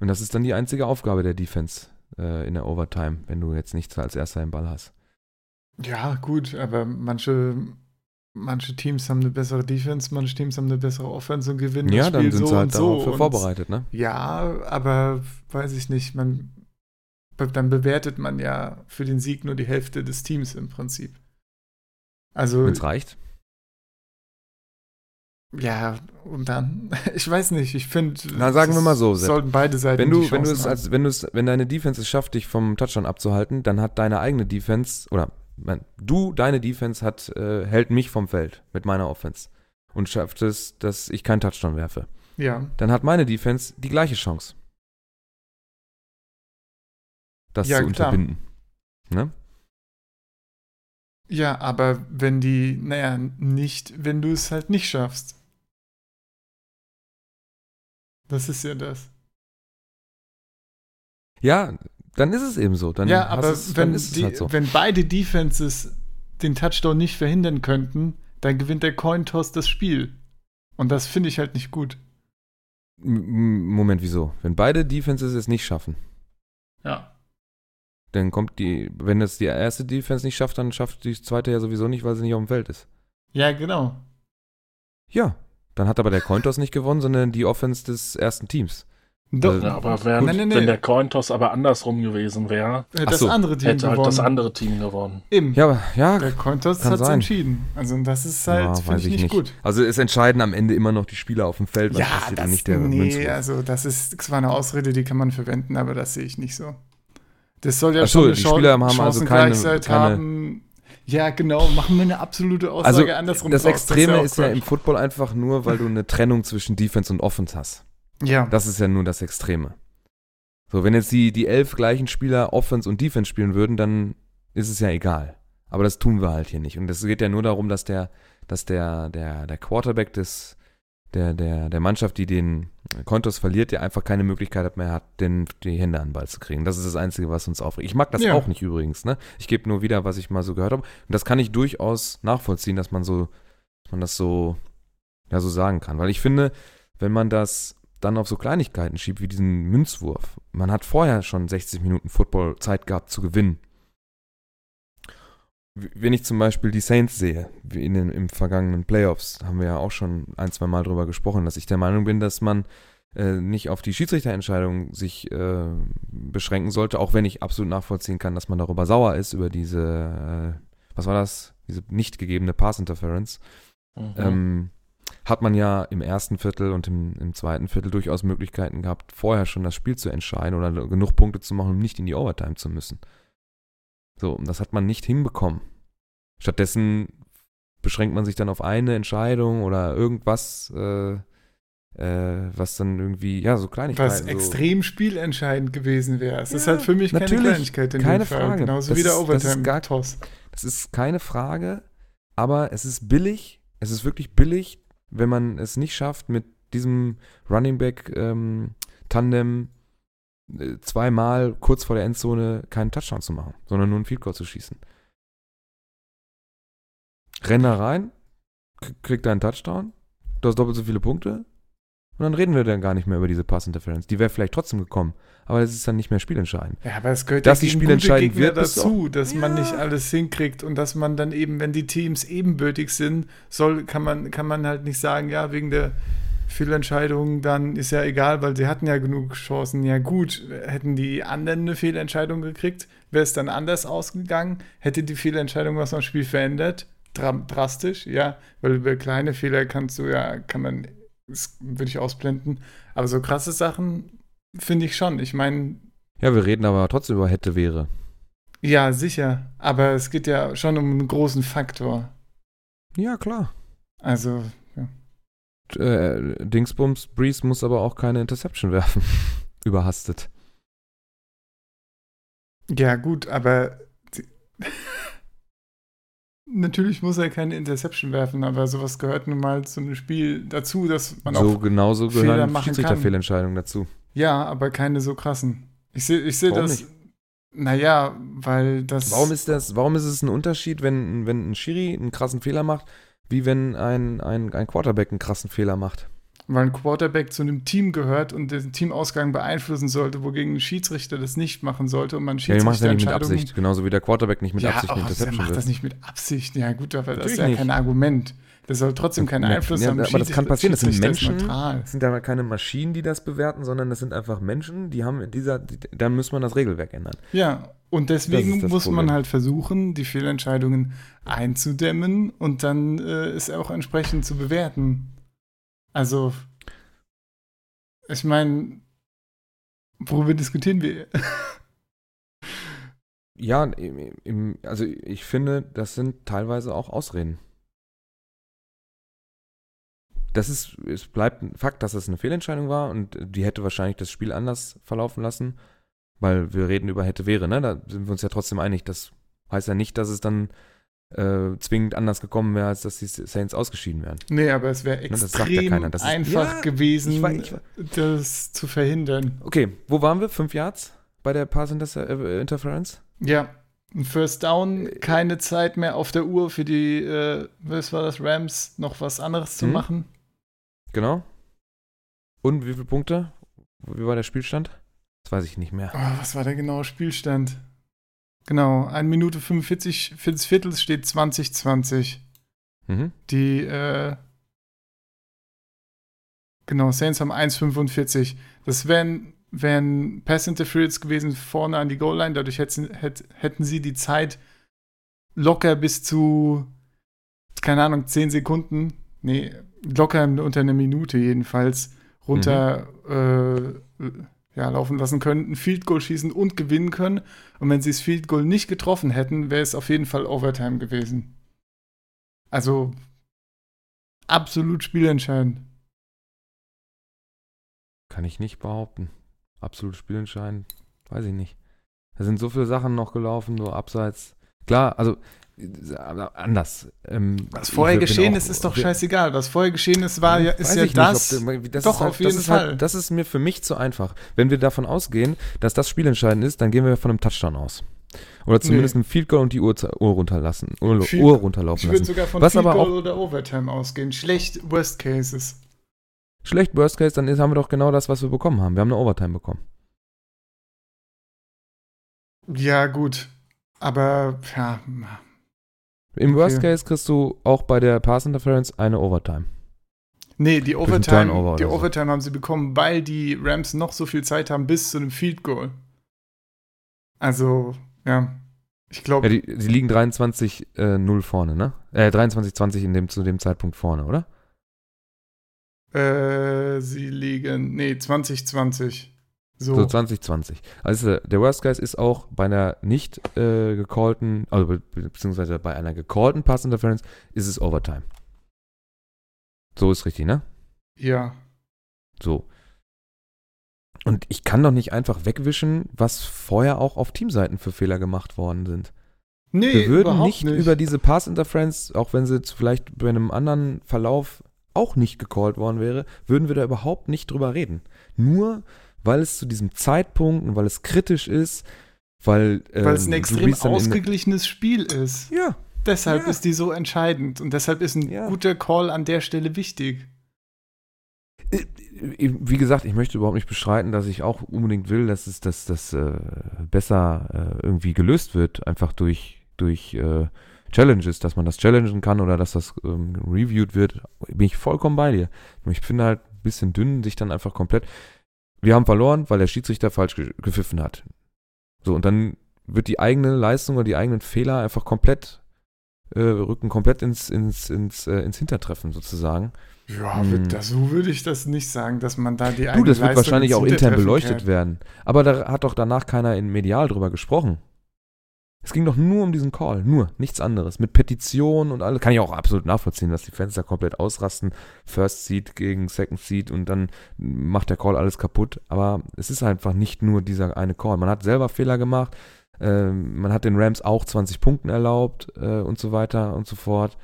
Und das ist dann die einzige Aufgabe der Defense äh, in der Overtime, wenn du jetzt nichts als erster den Ball hast. Ja, gut, aber manche, manche Teams haben eine bessere Defense, manche Teams haben eine bessere Offense und gewinnen Ja, das dann Spiel sind so sie halt so. vorbereitet, ne? Ja, aber weiß ich nicht, man dann bewertet man ja für den Sieg nur die Hälfte des Teams im Prinzip. Also Wenn es reicht. Ja, und dann, ich weiß nicht, ich finde. Na, sagen wir mal so, Sepp. Sollten beide Seiten Wenn du, wenn du es als, wenn du es, wenn deine Defense es schafft, dich vom Touchdown abzuhalten, dann hat deine eigene Defense, oder mein, du, deine Defense hat, äh, hält mich vom Feld mit meiner Offense und schafft es, dass ich keinen Touchdown werfe. Ja, Dann hat meine Defense die gleiche Chance. Das Ja, zu klar. unterbinden. Ne? ja, aber wenn die, naja, nicht, wenn du es halt nicht schaffst. Das ist ja das. Ja, dann ist es eben so. Dann ja, aber es, wenn, die, halt so. wenn beide Defenses den Touchdown nicht verhindern könnten, dann gewinnt der Cointoss das Spiel. Und das finde ich halt nicht gut. Moment, wieso? Wenn beide Defenses es nicht schaffen, Ja. dann kommt die, wenn es die erste Defense nicht schafft, dann schafft die zweite ja sowieso nicht, weil sie nicht auf dem Feld ist. Ja, genau. Ja, dann hat aber der Cointos nicht gewonnen, sondern die Offense des ersten Teams. Doch, Also, Ja, aber während, Nein, nein, nein. wenn der Cointoss aber andersrum gewesen wäre, das so, andere Team hätte halt gewonnen. das andere Team gewonnen. Eben. Ja, aber, ja, Der Cointoss Kann hat sein. entschieden. Also das ist halt, Ja, finde ich ich nicht, nicht. gut. also es entscheiden am Ende immer noch die Spieler auf dem Feld, was Ja, passiert das, nicht der nee, Münzwurf. also das ist zwar eine Ausrede, die kann man verwenden, aber das sehe ich nicht so. Das soll ja Ach so, schon eine die Chance- Spieler haben also keine- keine- haben. Ja, genau, machen wir eine absolute Aussage Also andersrum das. Extreme auch ist ja Quatsch. im Football einfach nur, weil du eine Trennung zwischen Defense und Offense hast. Ja, Das ist ja nur das Extreme. So, wenn jetzt die, die elf gleichen Spieler Offense und Defense spielen würden, dann ist es ja egal. Aber das tun wir halt hier nicht. Und es geht ja nur darum, dass der, dass der, der, der Quarterback des, der, der, der Mannschaft, die den Kontos verliert, der einfach keine Möglichkeit mehr hat, den, die Hände an den Ball zu kriegen. Das ist das Einzige, was uns aufregt. Ich mag das Ja. auch nicht übrigens, ne? Ich gebe nur wieder, was ich mal so gehört habe. Und das kann ich durchaus nachvollziehen, dass man so, dass man das so, ja, so sagen kann. Weil ich finde, wenn man das dann auf so Kleinigkeiten schiebt, wie diesen Münzwurf, man hat vorher schon 60 Minuten Football Zeit gehabt zu gewinnen. Wenn ich zum Beispiel die Saints sehe, wie in den im vergangenen Playoffs, haben wir ja auch schon ein, zwei Mal drüber gesprochen, dass ich der Meinung bin, dass man äh, nicht auf die Schiedsrichterentscheidung sich äh, beschränken sollte, auch wenn ich absolut nachvollziehen kann, dass man darüber sauer ist, über diese, äh, was war das, diese nicht gegebene Pass-Interference Mhm. ähm, hat man ja im ersten Viertel und im, im zweiten Viertel durchaus Möglichkeiten gehabt, vorher schon das Spiel zu entscheiden oder genug Punkte zu machen, um nicht in die Overtime zu müssen. So, und das hat man nicht hinbekommen. Stattdessen beschränkt man sich dann auf eine Entscheidung oder irgendwas, äh, äh, was dann irgendwie, ja, so Kleinigkeiten. was so. extrem spielentscheidend gewesen wäre. Es ist Ja, halt für mich keine Kleinigkeit in keine dem Fall. Frage. Genauso Das wie der ist- das ist Overtime-Toss. Das ist keine Frage, aber es ist billig. Es ist wirklich billig, wenn man es nicht schafft, mit diesem Running Back ähm, Tandem zweimal kurz vor der Endzone keinen Touchdown zu machen, sondern nur einen Field Goal zu schießen. Renn da rein, k- kriegt einen Touchdown, du hast doppelt so viele Punkte und dann reden wir dann gar nicht mehr über diese Pass-Interference. Die wäre vielleicht trotzdem gekommen, aber es ist dann nicht mehr spielentscheidend. Ja, aber es gehört Dass ja die gegen Spiele gute entscheidend Gegner wird, dazu, dass man Ja. nicht alles hinkriegt und dass man dann eben, wenn die Teams ebenbürtig sind, soll, kann man, kann man halt nicht sagen, ja, wegen der Fehlentscheidung, dann ist ja egal, weil sie hatten ja genug Chancen. Ja gut, hätten die anderen eine Fehlentscheidung gekriegt, wäre es dann anders ausgegangen, hätte die Fehlentscheidung was am Spiel verändert, Dra drastisch, ja, weil über kleine Fehler kannst du ja, kann man, das würde ich ausblenden, aber so krasse Sachen finde ich schon. Ich meine, Ja, wir reden aber trotzdem über hätte, wäre. ja, sicher. Aber es geht ja schon um einen großen Faktor. Ja, klar. Also, äh, Dingsbums, Breeze muss aber auch keine Interception werfen. Überhastet. ja, gut, aber natürlich muss er keine Interception werfen, aber sowas gehört nun mal zu einem Spiel dazu, dass man so auch. genauso Fehler gehören machen Schiedsrichterfehlentscheidungen dazu. Ja, aber keine so krassen. Ich sehe ich seh Warum das. nicht? Naja, weil das. Warum ist das, warum ist es ein Unterschied, wenn, wenn ein Schiri einen krassen Fehler macht, wie wenn ein, ein, ein Quarterback einen krassen Fehler macht? weil ein Quarterback zu einem Team gehört und den Teamausgang beeinflussen sollte, wogegen ein Schiedsrichter das nicht machen sollte und man Ja, die ja nicht mit Absicht, genauso wie der Quarterback nicht mit ja, Absicht eine auch, der Interception macht das nicht mit Absicht. Ja, gut, aber das Natürlich ist ja nicht. kein Argument. Das soll trotzdem keinen Einfluss ja, haben. aber das kann passieren, das sind Menschen. Das sind aber keine Maschinen, die das bewerten, sondern das sind einfach Menschen, die haben in dieser, die, dann muss man das Regelwerk ändern. Ja, und deswegen muss Problem. man halt versuchen, die Fehlentscheidungen einzudämmen und dann äh, es auch entsprechend zu bewerten. Also, ich meine, worüber diskutieren wir? Ja, im, im, also ich finde, das sind teilweise auch Ausreden. Das ist, es bleibt ein Fakt, dass es eine Fehlentscheidung war und die hätte wahrscheinlich das Spiel anders verlaufen lassen, weil wir reden über hätte wäre, ne? Da sind wir uns ja trotzdem einig. Das heißt ja nicht, dass es dann äh, zwingend anders gekommen wäre, als dass die Saints ausgeschieden wären. Nee, aber es wäre Ne, das sagt ja extrem keiner. Das ist- einfach Ja, gewesen, ich war- ich war- das zu verhindern. Okay, wo waren wir? Fünf Yards bei der Pass äh, Interference? Ja, ein First Down, keine Zeit mehr auf der Uhr für die, äh, was war das, Rams, noch was anderes zu Hm? machen. Genau. Und wie viele Punkte? Wie war der Spielstand? Das weiß ich nicht mehr. Oh, was war der genaue Spielstand? Genau, 1 Minute 45 für das Viertel steht 2020. Mhm. Die, äh, genau, Saints haben 1,45. Das wären, wären Pass Interference gewesen vorne an die Goal Line. Dadurch hätten, hätt, hätten sie die Zeit locker bis zu, keine Ahnung, 10 Sekunden, nee, locker unter einer Minute jedenfalls, runter äh, ja, laufen lassen können, ein Field Goal schießen und gewinnen können. Und wenn sie das Field Goal nicht getroffen hätten, wäre es auf jeden Fall Overtime gewesen. Also absolut spielentscheidend. Kann ich nicht behaupten. Absolut spielentscheidend. Weiß ich nicht. Da sind so viele Sachen noch gelaufen, so abseits. Klar, also anders. Ähm, Was ich vorher geschehen auch- ist, ist doch scheißegal. Was vorher geschehen ist, war ja, ist ja ich das. Nicht, ob, das Doch, ist halt, auf jeden das ist Fall. Halt, das ist mir für mich zu einfach. Wenn wir davon ausgehen, dass das spielentscheidend ist, dann gehen wir von einem Touchdown aus. Oder zumindest einem Field Goal und die Uhr, Uhr runterlassen. Uhr, Field- Uhr ich runterlaufen würde lassen. sogar von Was Field aber Goal auch- oder Overtime ausgehen. Schlecht Worst Cases. Schlecht Worst Case, dann ist, haben wir doch genau das, was wir bekommen haben. Wir haben eine Overtime bekommen. Ja, gut. Aber, ja. Im Worst Okay. Case kriegst du auch bei der Pass Interference eine Overtime. Nee, die Overtime, die oder so. Overtime haben sie bekommen, weil die Rams noch so viel Zeit haben bis zu einem Field Goal. Also, ja. Ich glaube, Ja, die, die liegen 23-0 vorne, ne? Äh, 23-20 in dem, zu dem Zeitpunkt vorne, oder? äh, sie liegen, nee, 2020. So. So 2020. Also der Worst Case ist auch bei einer nicht äh, gecallten, also be beziehungsweise bei einer gecallten Pass Interference ist es Overtime. So ist richtig, ne? ja. So. Und ich kann doch nicht einfach wegwischen, was vorher auch auf Teamseiten für Fehler gemacht worden sind. Nee, Wir würden überhaupt nicht, über diese Pass Interference, auch wenn sie jetzt vielleicht bei einem anderen Verlauf auch nicht gecallt worden wäre, würden wir da überhaupt nicht drüber reden. Nur weil es zu diesem Zeitpunkt und weil es kritisch ist, weil, Weil es ein ähm, extrem ausgeglichenes Spiel ist. Ja, Deshalb Ja. ist die so entscheidend und deshalb ist ein Ja. guter Call an der Stelle wichtig. Wie gesagt, ich möchte überhaupt nicht bestreiten, dass ich auch unbedingt will, dass es dass das äh, besser äh, irgendwie gelöst wird, einfach durch, durch äh, Challenges, dass man das challengen kann oder dass das ähm, reviewed wird, bin ich vollkommen bei dir. Ich finde halt ein bisschen dünn, sich dann einfach komplett. Wir haben verloren, weil der Schiedsrichter falsch ge gepfiffen hat. So, und dann wird die eigene Leistung oder die eigenen Fehler einfach komplett, äh, rücken komplett ins, ins, ins, äh, ins Hintertreffen sozusagen. Ja, Hm. wird das, so würde ich das nicht sagen, dass man da die Du, eigene das wird Leistung wahrscheinlich auch intern beleuchtet kehrt. werden. Aber da hat doch danach keiner in Medial drüber gesprochen. Es ging doch nur um diesen Call, nur, nichts anderes. Mit Petition und alles. Kann ich auch absolut nachvollziehen, dass die Fans da komplett ausrasten. First Seat gegen Second Seat und dann macht der Call alles kaputt. Aber es ist einfach nicht nur dieser eine Call. Man hat selber Fehler gemacht. Ähm, man hat den Rams auch 20 Punkten erlaubt äh, und so weiter und so fort.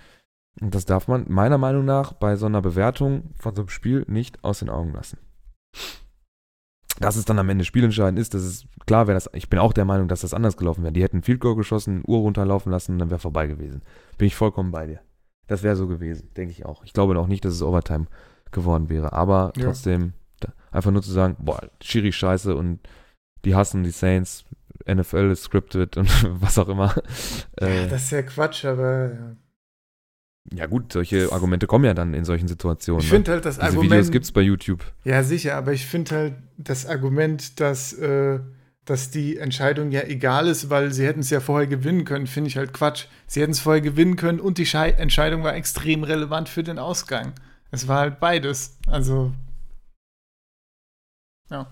Und das darf man meiner Meinung nach bei so einer Bewertung von so einem Spiel nicht aus den Augen lassen. Dass es dann am Ende spielentscheidend ist, das ist klar, wäre das. Ich bin auch der Meinung, dass das anders gelaufen wäre. Die hätten Field Goal geschossen, Uhr runterlaufen lassen und dann wäre vorbei gewesen. Bin ich vollkommen bei dir. Das wäre so gewesen, denke ich auch. Ich glaube auch nicht, dass es Overtime geworden wäre. Aber Ja. trotzdem, einfach nur zu sagen, boah, Schiri scheiße und die hassen die Saints, NFL ist scripted und was auch immer. Ja, Äh, das ist ja Quatsch, aber ja. Ja gut, solche Argumente kommen ja dann in solchen Situationen. ich ne? finde halt das Diese Argument. Videos gibt's bei YouTube. Ja, sicher, aber ich finde halt das Argument, dass, äh, dass die Entscheidung ja egal ist, weil sie hätten es ja vorher gewinnen können, finde ich halt Quatsch. Sie hätten es vorher gewinnen können und die Schei Entscheidung war extrem relevant für den Ausgang. es war halt beides. Also, ja.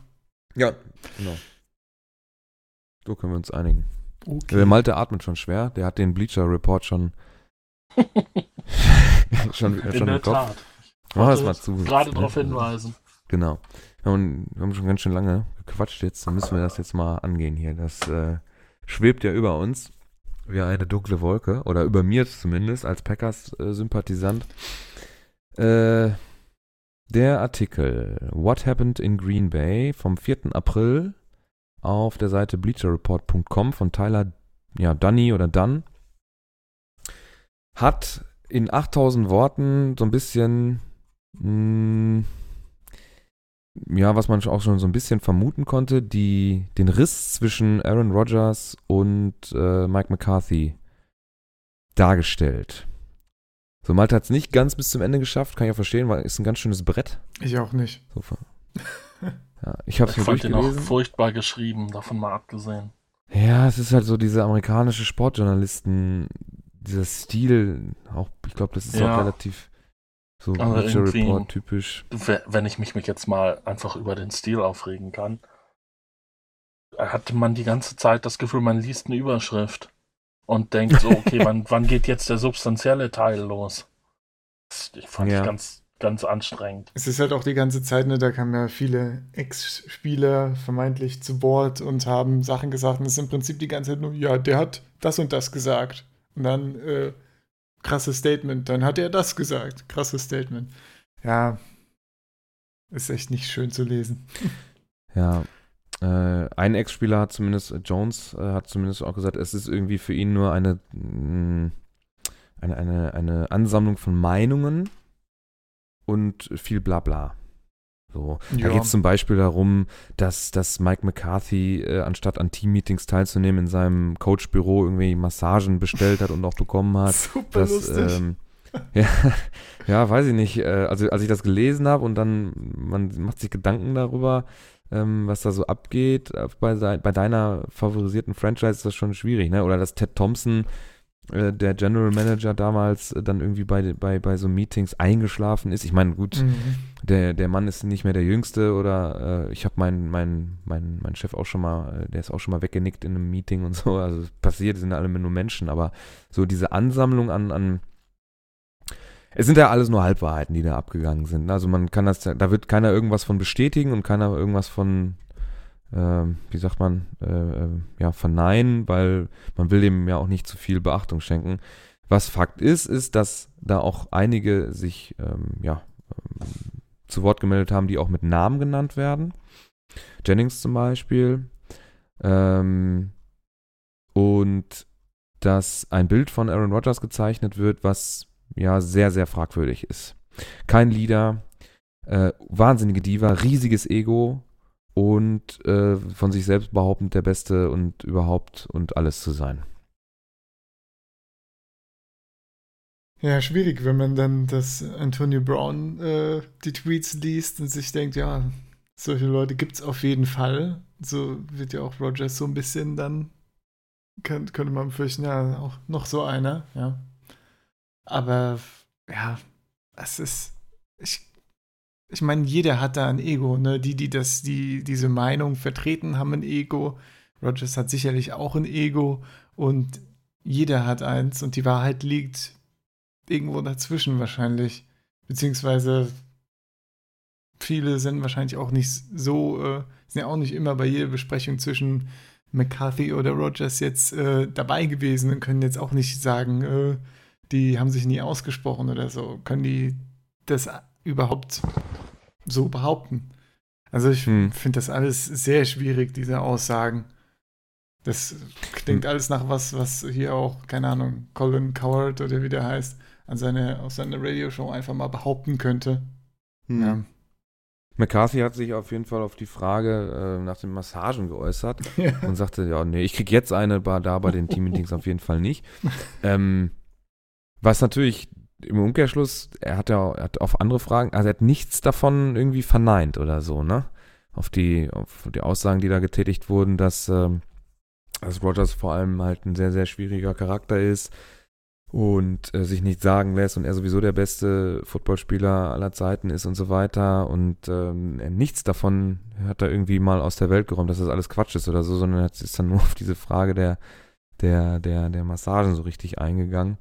Ja, genau. So können wir uns einigen. Okay. Der Malte atmet schon schwer. Der hat den Bleacher Report schon, schon, schon im Kopf. Tat. Mach das mal zu. Gerade darauf hinweisen. Genau. Ja, und wir haben schon ganz schön lange gequatscht jetzt. Dann müssen wir das jetzt mal angehen hier. Das äh, schwebt ja über uns wie eine dunkle Wolke. Oder über mir zumindest als Packers-Sympathisant. Äh, der Artikel What Happened in Green Bay vom 4. April auf der Seite bleacherreport.com von Tyler ja, Dunny oder Dunn hat in 8000 Worten so ein bisschen mh, ja, was man auch schon so ein bisschen vermuten konnte, die, den Riss zwischen Aaron Rodgers und äh, Mike McCarthy dargestellt. So, Malte hat es nicht ganz bis zum Ende geschafft, kann ich ja verstehen, weil ist ein ganz schönes Brett. Ich auch nicht. So, ja, ich habe es Ich mir fand den auch furchtbar geschrieben, davon mal abgesehen. Ja, es ist halt so diese amerikanische Sportjournalisten, dieser Stil, auch, ich glaube, das ist Ja. auch relativ so irgendwie- Report typisch. Wenn ich mich jetzt mal einfach über den Stil aufregen kann, hatte man die ganze Zeit das Gefühl, man liest eine Überschrift und denkt so, okay, wann, wann geht jetzt der substanzielle Teil los? Das fand Ja. ich ganz, ganz anstrengend. Es ist halt auch die ganze Zeit, ne, da kamen ja viele Ex-Spieler vermeintlich zu Bord und haben Sachen gesagt und es ist im Prinzip die ganze Zeit nur, ja, der hat das und das gesagt. Und dann, äh, krasses Statement, dann hat er das gesagt. Krasses Statement. Ja, ist echt nicht schön zu lesen. Ja, äh, ein Ex-Spieler hat zumindest, äh, Jones äh, hat zumindest auch gesagt, es ist irgendwie für ihn nur eine, mh, eine, eine, eine Ansammlung von Meinungen und viel Blabla. So. Da Ja. geht es zum Beispiel darum, dass, dass Mike McCarthy, äh, anstatt an Teammeetings teilzunehmen, in seinem Coachbüro irgendwie Massagen bestellt hat und auch bekommen hat. Super Das, lustig. ähm, ja, ja, weiß ich nicht. Äh, also als ich das gelesen habe und dann man macht sich Gedanken darüber, ähm, was da so abgeht äh, bei, bei deiner favorisierten Franchise ist das schon schwierig, ne? Oder dass Ted Thompson, der General Manager damals, äh, dann irgendwie bei, bei, bei so Meetings eingeschlafen ist. Ich meine, gut, Mhm. der, der Mann ist nicht mehr der Jüngste oder äh, ich habe meinen mein, mein, mein Chef auch schon mal, äh, der ist auch schon mal weggenickt in einem Meeting und so. Also es passiert, es sind ja alle nur Menschen, aber so diese Ansammlung an, an es sind ja alles nur Halbwahrheiten, die da abgegangen sind. Also man kann das, da wird keiner irgendwas von bestätigen und keiner irgendwas von, wie sagt man, äh, äh, ja, verneinen, weil man will dem ja auch nicht zu viel Beachtung schenken. Was Fakt ist, ist, dass da auch einige sich, ähm, ja, ähm, zu Wort gemeldet haben, die auch mit Namen genannt werden. Jennings zum Beispiel. Ähm, und dass ein Bild von Aaron Rodgers gezeichnet wird, was ja sehr, sehr fragwürdig ist. Kein Leader, äh, wahnsinnige Diva, riesiges Ego und äh, von sich selbst behauptend der Beste und überhaupt und alles zu sein. Ja, schwierig, wenn man dann das Antonio Brown äh, die Tweets liest und sich denkt, ja, solche Leute gibt es auf jeden Fall. So wird ja auch Rogers so ein bisschen dann, kann, könnte man fürchten, ja, auch noch so einer, ja. Aber ja, es ist, ich, ich meine, jeder hat da ein Ego, ne? Die, die das, die diese Meinung vertreten, haben ein Ego. Rogers hat sicherlich auch ein Ego und jeder hat eins und die Wahrheit liegt irgendwo dazwischen wahrscheinlich. Beziehungsweise viele sind wahrscheinlich auch nicht so, äh, sind ja auch nicht immer bei jeder Besprechung zwischen McCarthy oder Rogers jetzt äh, dabei gewesen und können jetzt auch nicht sagen, äh, die haben sich nie ausgesprochen oder so. Können die das überhaupt so behaupten? Also ich Hm. finde das alles sehr schwierig, diese Aussagen. Das klingt Hm. alles nach was, was hier auch, keine Ahnung, Colin Coward oder wie der heißt, an seine, auf seiner Radioshow einfach mal behaupten könnte. Ja. McCarthy hat sich auf jeden Fall auf die Frage äh, nach den Massagen geäußert Ja. und sagte, ja, nee, ich krieg jetzt eine, da bei den Teammeetings auf jeden Fall nicht. Ähm, was natürlich im Umkehrschluss, er hat ja er hat auf andere Fragen, also er hat nichts davon irgendwie verneint oder so, ne? Auf die, auf die Aussagen, die da getätigt wurden, dass, ähm, dass Rogers vor allem halt ein sehr, sehr schwieriger Charakter ist, und äh, sich nicht sagen lässt und er sowieso der beste Footballspieler aller Zeiten ist und so weiter und ähm, nichts davon hat er irgendwie mal aus der Welt geräumt, dass das alles Quatsch ist oder so, sondern es ist dann nur auf diese Frage der, der, der, der Massagen so richtig eingegangen.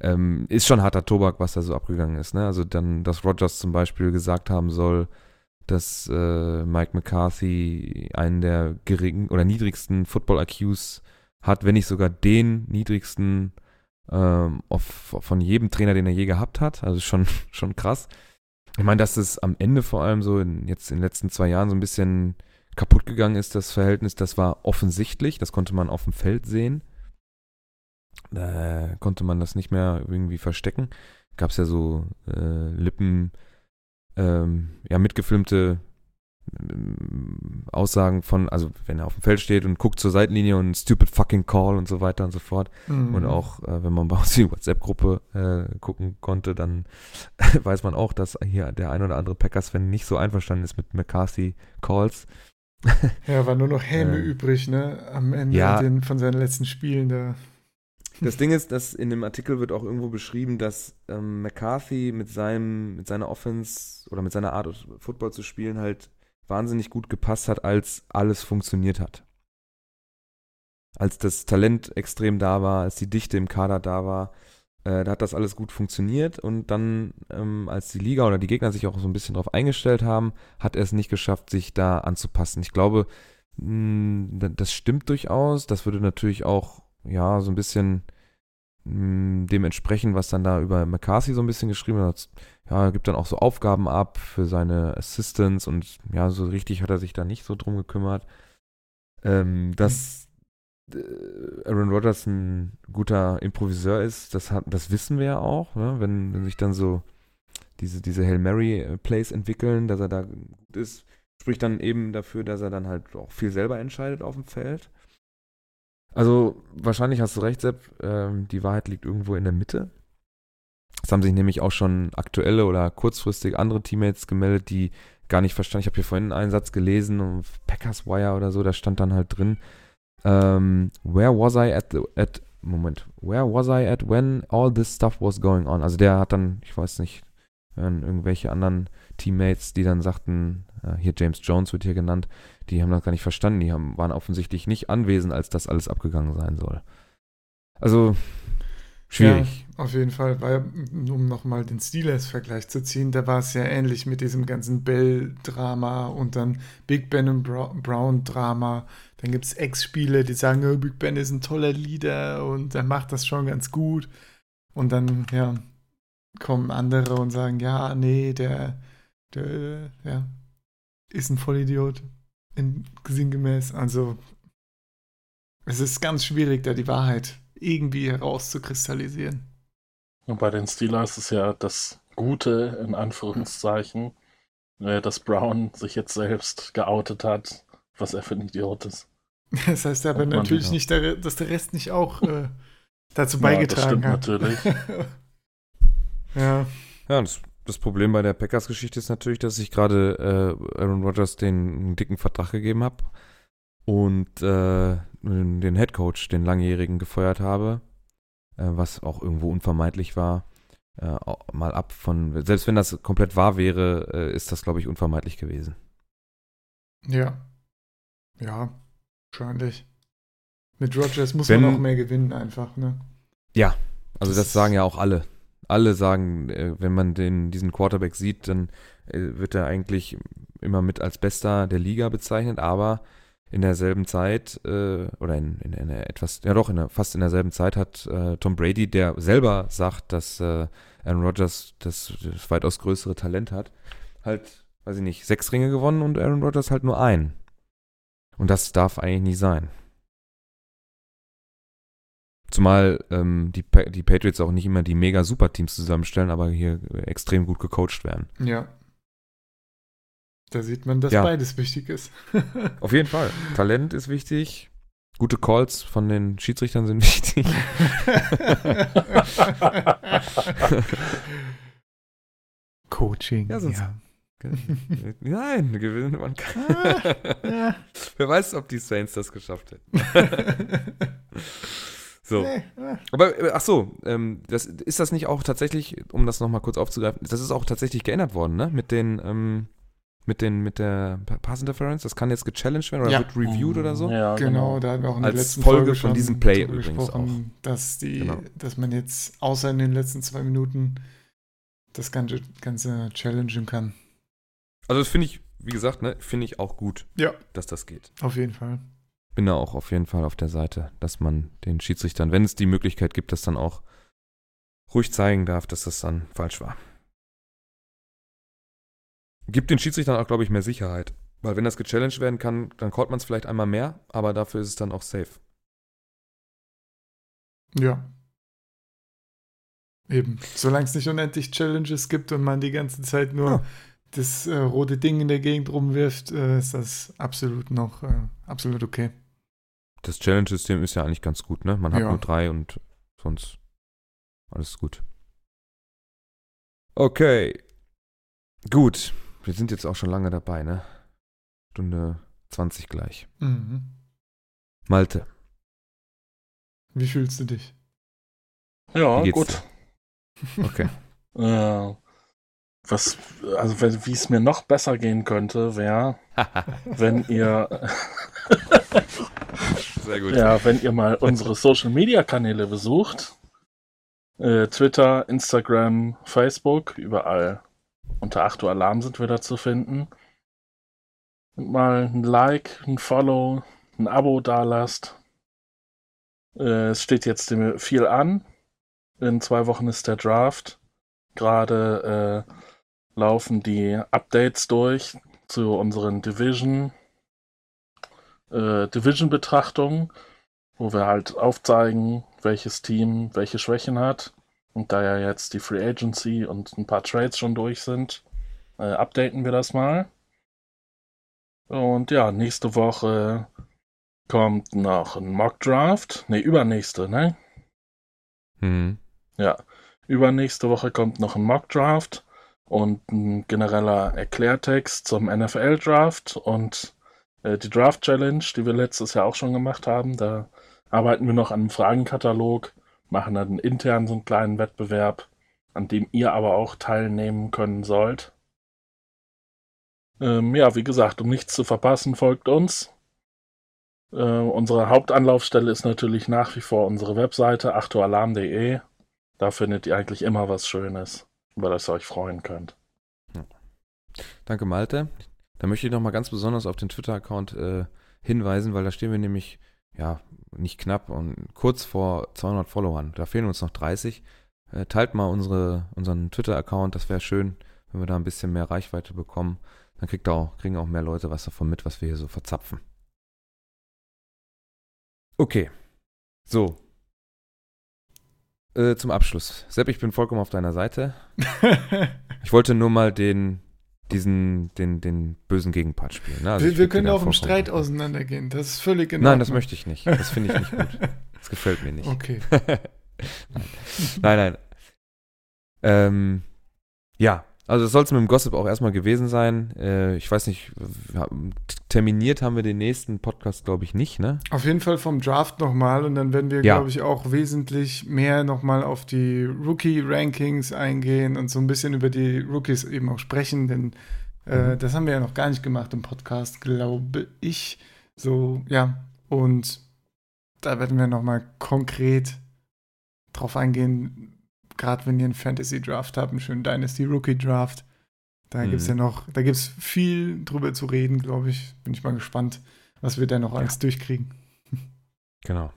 Ähm, ist schon harter Tobak, was da so abgegangen ist, ne? Also dann, dass Rogers zum Beispiel gesagt haben soll, dass äh, Mike McCarthy einen der geringen oder niedrigsten Football-IQs hat, wenn nicht sogar den niedrigsten ähm, auf, von jedem Trainer, den er je gehabt hat. Also schon, schon krass. Ich meine, dass es am Ende vor allem so in, jetzt in den letzten zwei Jahren so ein bisschen kaputt gegangen ist, das Verhältnis, das war offensichtlich, das konnte man auf dem Feld sehen. Da konnte man das nicht mehr irgendwie verstecken. Gab es ja so äh, Lippen, ähm, ja, mitgefilmte Aussagen von, also wenn er auf dem Feld steht und guckt zur Seitenlinie und stupid fucking call und so weiter und so fort. Mhm. Und auch, äh, wenn man bei uns die WhatsApp-Gruppe äh, gucken konnte, dann weiß man auch, dass hier der ein oder andere Packers-Fan nicht so einverstanden ist mit McCarthy-Calls. ja, war nur noch Häme äh, übrig, ne? Am Ende ja, den, von seinen letzten Spielen da. Das Ding ist, dass in dem Artikel wird auch irgendwo beschrieben, dass ähm, McCarthy mit seinem, mit seiner Offense oder mit seiner Art, Football zu spielen, halt wahnsinnig gut gepasst hat, als alles funktioniert hat. Als das Talent extrem da war, als die Dichte im Kader da war, äh, da hat das alles gut funktioniert und dann, ähm, als die Liga oder die Gegner sich auch so ein bisschen darauf eingestellt haben, hat er es nicht geschafft, sich da anzupassen. Ich glaube, mh, hm, das stimmt durchaus. Das würde natürlich auch, ja, so ein bisschen mh, dem entsprechen, was dann da über McCarthy so ein bisschen geschrieben hat ja, gibt dann auch so Aufgaben ab für seine Assistants und ja, so richtig hat er sich da nicht so drum gekümmert. Ähm, dass äh, Aaron Rodgers ein guter Improviseur ist, das, hat, das wissen wir ja auch, ne? wenn, wenn sich dann so diese, diese Hail Mary äh, Plays entwickeln, dass er da gut ist, spricht dann eben dafür, dass er dann halt auch viel selber entscheidet auf dem Feld. Also wahrscheinlich hast du recht, Sepp, ähm, die Wahrheit liegt irgendwo in der Mitte. Es haben sich nämlich auch schon aktuelle oder kurzfristig andere Teammates gemeldet, die gar nicht verstanden. Ich habe hier vorhin einen Satz gelesen, Packers Wire oder so, da stand dann halt drin, um, ähm, where was I at the, at, Moment, where was I at when all this stuff was going on? Also der hat dann, ich weiß nicht, irgendwelche anderen Teammates, die dann sagten, hier James Jones wird hier genannt, die haben das gar nicht verstanden, die haben, waren offensichtlich nicht anwesend, als das alles abgegangen sein soll. Also Schwierig. Ja, auf jeden Fall, weil, um nochmal den Steelers-Vergleich zu ziehen, da war es ja ähnlich mit diesem ganzen Bell-Drama und dann Big Ben und Brown-Drama. Dann gibt es Ex-Spieler, die sagen, oh, Big Ben ist ein toller Leader und er macht das schon ganz gut. Und dann, ja, kommen andere und sagen, ja, nee, der, der, ja, ist ein Vollidiot, in, sinngemäß. Also, es ist ganz schwierig, da die Wahrheit irgendwie herauszukristallisieren. Und bei den Steelers ist ja das Gute, in Anführungszeichen, äh, dass Brown sich jetzt selbst geoutet hat, was er für ein Idiot ist. Das heißt aber natürlich nicht, dass der Rest nicht auch äh, dazu beigetragen ja, das stimmt hat. natürlich. ja. Ja, das, das, Problem bei der Packers-Geschichte ist natürlich, dass ich gerade äh, Aaron Rodgers den dicken Vertrag gegeben habe und äh, den Head Coach, den langjährigen, gefeuert habe, äh, was auch irgendwo unvermeidlich war. Äh, mal ab von, selbst wenn das komplett wahr wäre, äh, ist das, glaube ich, unvermeidlich gewesen. Ja. Ja, wahrscheinlich. Mit Rogers muss wenn, man auch mehr gewinnen, einfach, ne? Ja, also das, das sagen ja auch alle. Alle sagen, äh, wenn man den, diesen Quarterback sieht, dann äh, wird er eigentlich immer mit als Bester der Liga bezeichnet, aber in derselben Zeit äh, oder in, in, in etwas, ja doch, in der, fast in derselben Zeit hat äh, Tom Brady, der selber sagt, dass äh, Aaron Rodgers das, das, weitaus größere Talent hat, halt, weiß ich nicht, sechs Ringe gewonnen und Aaron Rodgers halt nur einen. Und das darf eigentlich nicht sein. Zumal ähm, die, pa die Patriots auch nicht immer die mega super Teams zusammenstellen, aber hier extrem gut gecoacht werden. Ja, da sieht man, dass ja. beides wichtig ist. Auf jeden Fall. Talent ist wichtig. Gute Calls von den Schiedsrichtern sind wichtig. Coaching. Ja, sonst, ja. Nein, gewinnen man kann. Ah, ja. Wer weiß, ob die Saints das geschafft hätten. So. Nee, Aber äh, ach so, ähm, das, ist das nicht auch tatsächlich, um das nochmal kurz aufzugreifen, das ist auch tatsächlich geändert worden, ne? Mit den, ähm, mit den, mit der Pa- Pass Interference, das kann jetzt gechallenged werden oder Ja. wird reviewed oder so? Ja, genau, da hatten wir auch in der Als letzten Folge Folge von diesem Play übrigens gesprochen, dass die, Genau. dass man jetzt außer in den letzten zwei Minuten das ganze, ganze challengen kann. Also das finde ich, wie gesagt, ne, finde ich auch gut, Ja. dass das geht. Auf jeden Fall. Bin da auch auf jeden Fall auf der Seite, dass man den Schiedsrichtern, wenn es die Möglichkeit gibt, das dann auch ruhig zeigen darf, dass das dann falsch war. Gibt den Schiedsrichtern auch, glaube ich, mehr Sicherheit. Weil wenn das gechallenged werden kann, dann callt man es vielleicht einmal mehr, aber dafür ist es dann auch safe. Ja. Eben. Solange es nicht unendlich Challenges gibt und man die ganze Zeit nur Ja. das äh, rote Ding in der Gegend rumwirft, äh, ist das absolut noch äh, absolut okay. Das Challenge-System ist ja eigentlich ganz gut, ne? Man hat Ja. nur drei und sonst alles gut. Okay. Gut. Wir sind jetzt auch schon lange dabei, ne? Stunde 20 gleich. Mhm. Malte. Wie fühlst du dich? Ja, gut. Okay. Äh, was, also wenn- wie es mir noch besser gehen könnte, wäre, wenn ihr, Sehr gut. ja, wenn ihr mal unsere Social Media Kanäle besucht. Äh, Twitter, Instagram, Facebook, überall. Unter 8 Uhr Alarm sind wir da zu finden. Und mal ein Like, ein Follow, ein Abo dalasst. Äh, es steht jetzt viel an. In zwei Wochen ist der Draft. Gerade äh, laufen die Updates durch zu unseren Division äh, Division-Betrachtungen, wo wir halt aufzeigen, welches Team welche Schwächen hat. Und da ja jetzt die Free Agency und ein paar Trades schon durch sind, äh, updaten wir das mal. Und ja, nächste Woche kommt noch ein Mock Draft. Ne, übernächste, ne? Mhm. Ja, übernächste Woche kommt noch ein Mock Draft und ein genereller Erklärtext zum NFL Draft und äh, die Draft Challenge, die wir letztes Jahr auch schon gemacht haben. Da arbeiten wir noch an einem Fragenkatalog, machen dann intern so einen kleinen Wettbewerb, an dem ihr aber auch teilnehmen können sollt. Ähm, ja, wie gesagt, um nichts zu verpassen, folgt uns. Äh, unsere Hauptanlaufstelle ist natürlich nach wie vor unsere Webseite achtoalarm.de. Da findet ihr eigentlich immer was Schönes, über das ihr euch freuen könnt. Danke, Malte. Da möchte ich nochmal ganz besonders auf den Twitter-Account äh, hinweisen, weil da stehen wir nämlich, ja, nicht knapp und kurz vor 200 Followern. Da fehlen uns noch 30. Äh, teilt mal unsere, unseren Twitter-Account, das wäre schön, wenn wir da ein bisschen mehr Reichweite bekommen. Dann kriegt auch, kriegen auch mehr Leute was davon mit, was wir hier so verzapfen. Okay. So. Äh, zum Abschluss. Sepp, ich bin vollkommen auf deiner Seite. Ich wollte nur mal den, diesen, den, den bösen Gegenpart spielen. Ne? Also wir wir können im vollkommen- Streit auseinandergehen. Das ist völlig in Nein, das möchte ich nicht. Das finde ich nicht gut. Das gefällt mir nicht. Okay. nein, nein. Ähm, ja, also das soll es mit dem Gossip auch erstmal gewesen sein. Äh, ich weiß nicht, terminiert haben wir den nächsten Podcast, glaube ich, nicht, ne? Auf jeden Fall vom Draft nochmal und dann werden wir, Ja. glaube ich, auch wesentlich mehr nochmal auf die Rookie-Rankings eingehen und so ein bisschen über die Rookies eben auch sprechen, denn äh, Mhm. das haben wir ja noch gar nicht gemacht im Podcast, glaube ich. So, ja, und da werden wir nochmal konkret drauf eingehen, gerade wenn ihr einen Fantasy-Draft habt, einen schönen Dynasty-Rookie-Draft. Da Mhm. gibt es ja noch, da gibt es viel drüber zu reden, glaube ich. Bin ich mal gespannt, was wir da noch alles durchkriegen. Genau.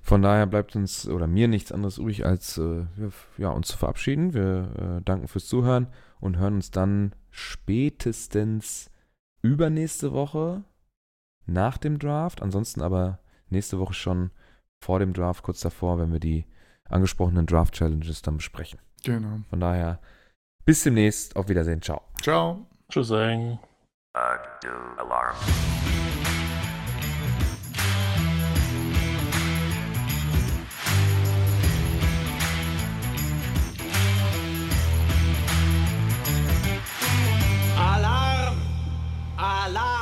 Von daher bleibt uns oder mir nichts anderes übrig, als äh, ja, uns zu verabschieden. Wir äh, danken fürs Zuhören und hören uns dann spätestens übernächste Woche nach dem Draft. Ansonsten aber nächste Woche schon vor dem Draft, kurz davor, wenn wir die angesprochenen Draft-Challenges dann besprechen. Genau. Von daher, bis demnächst. Auf Wiedersehen. Ciao. Ciao. Tschüss. Alarm. Alarm! Alarm!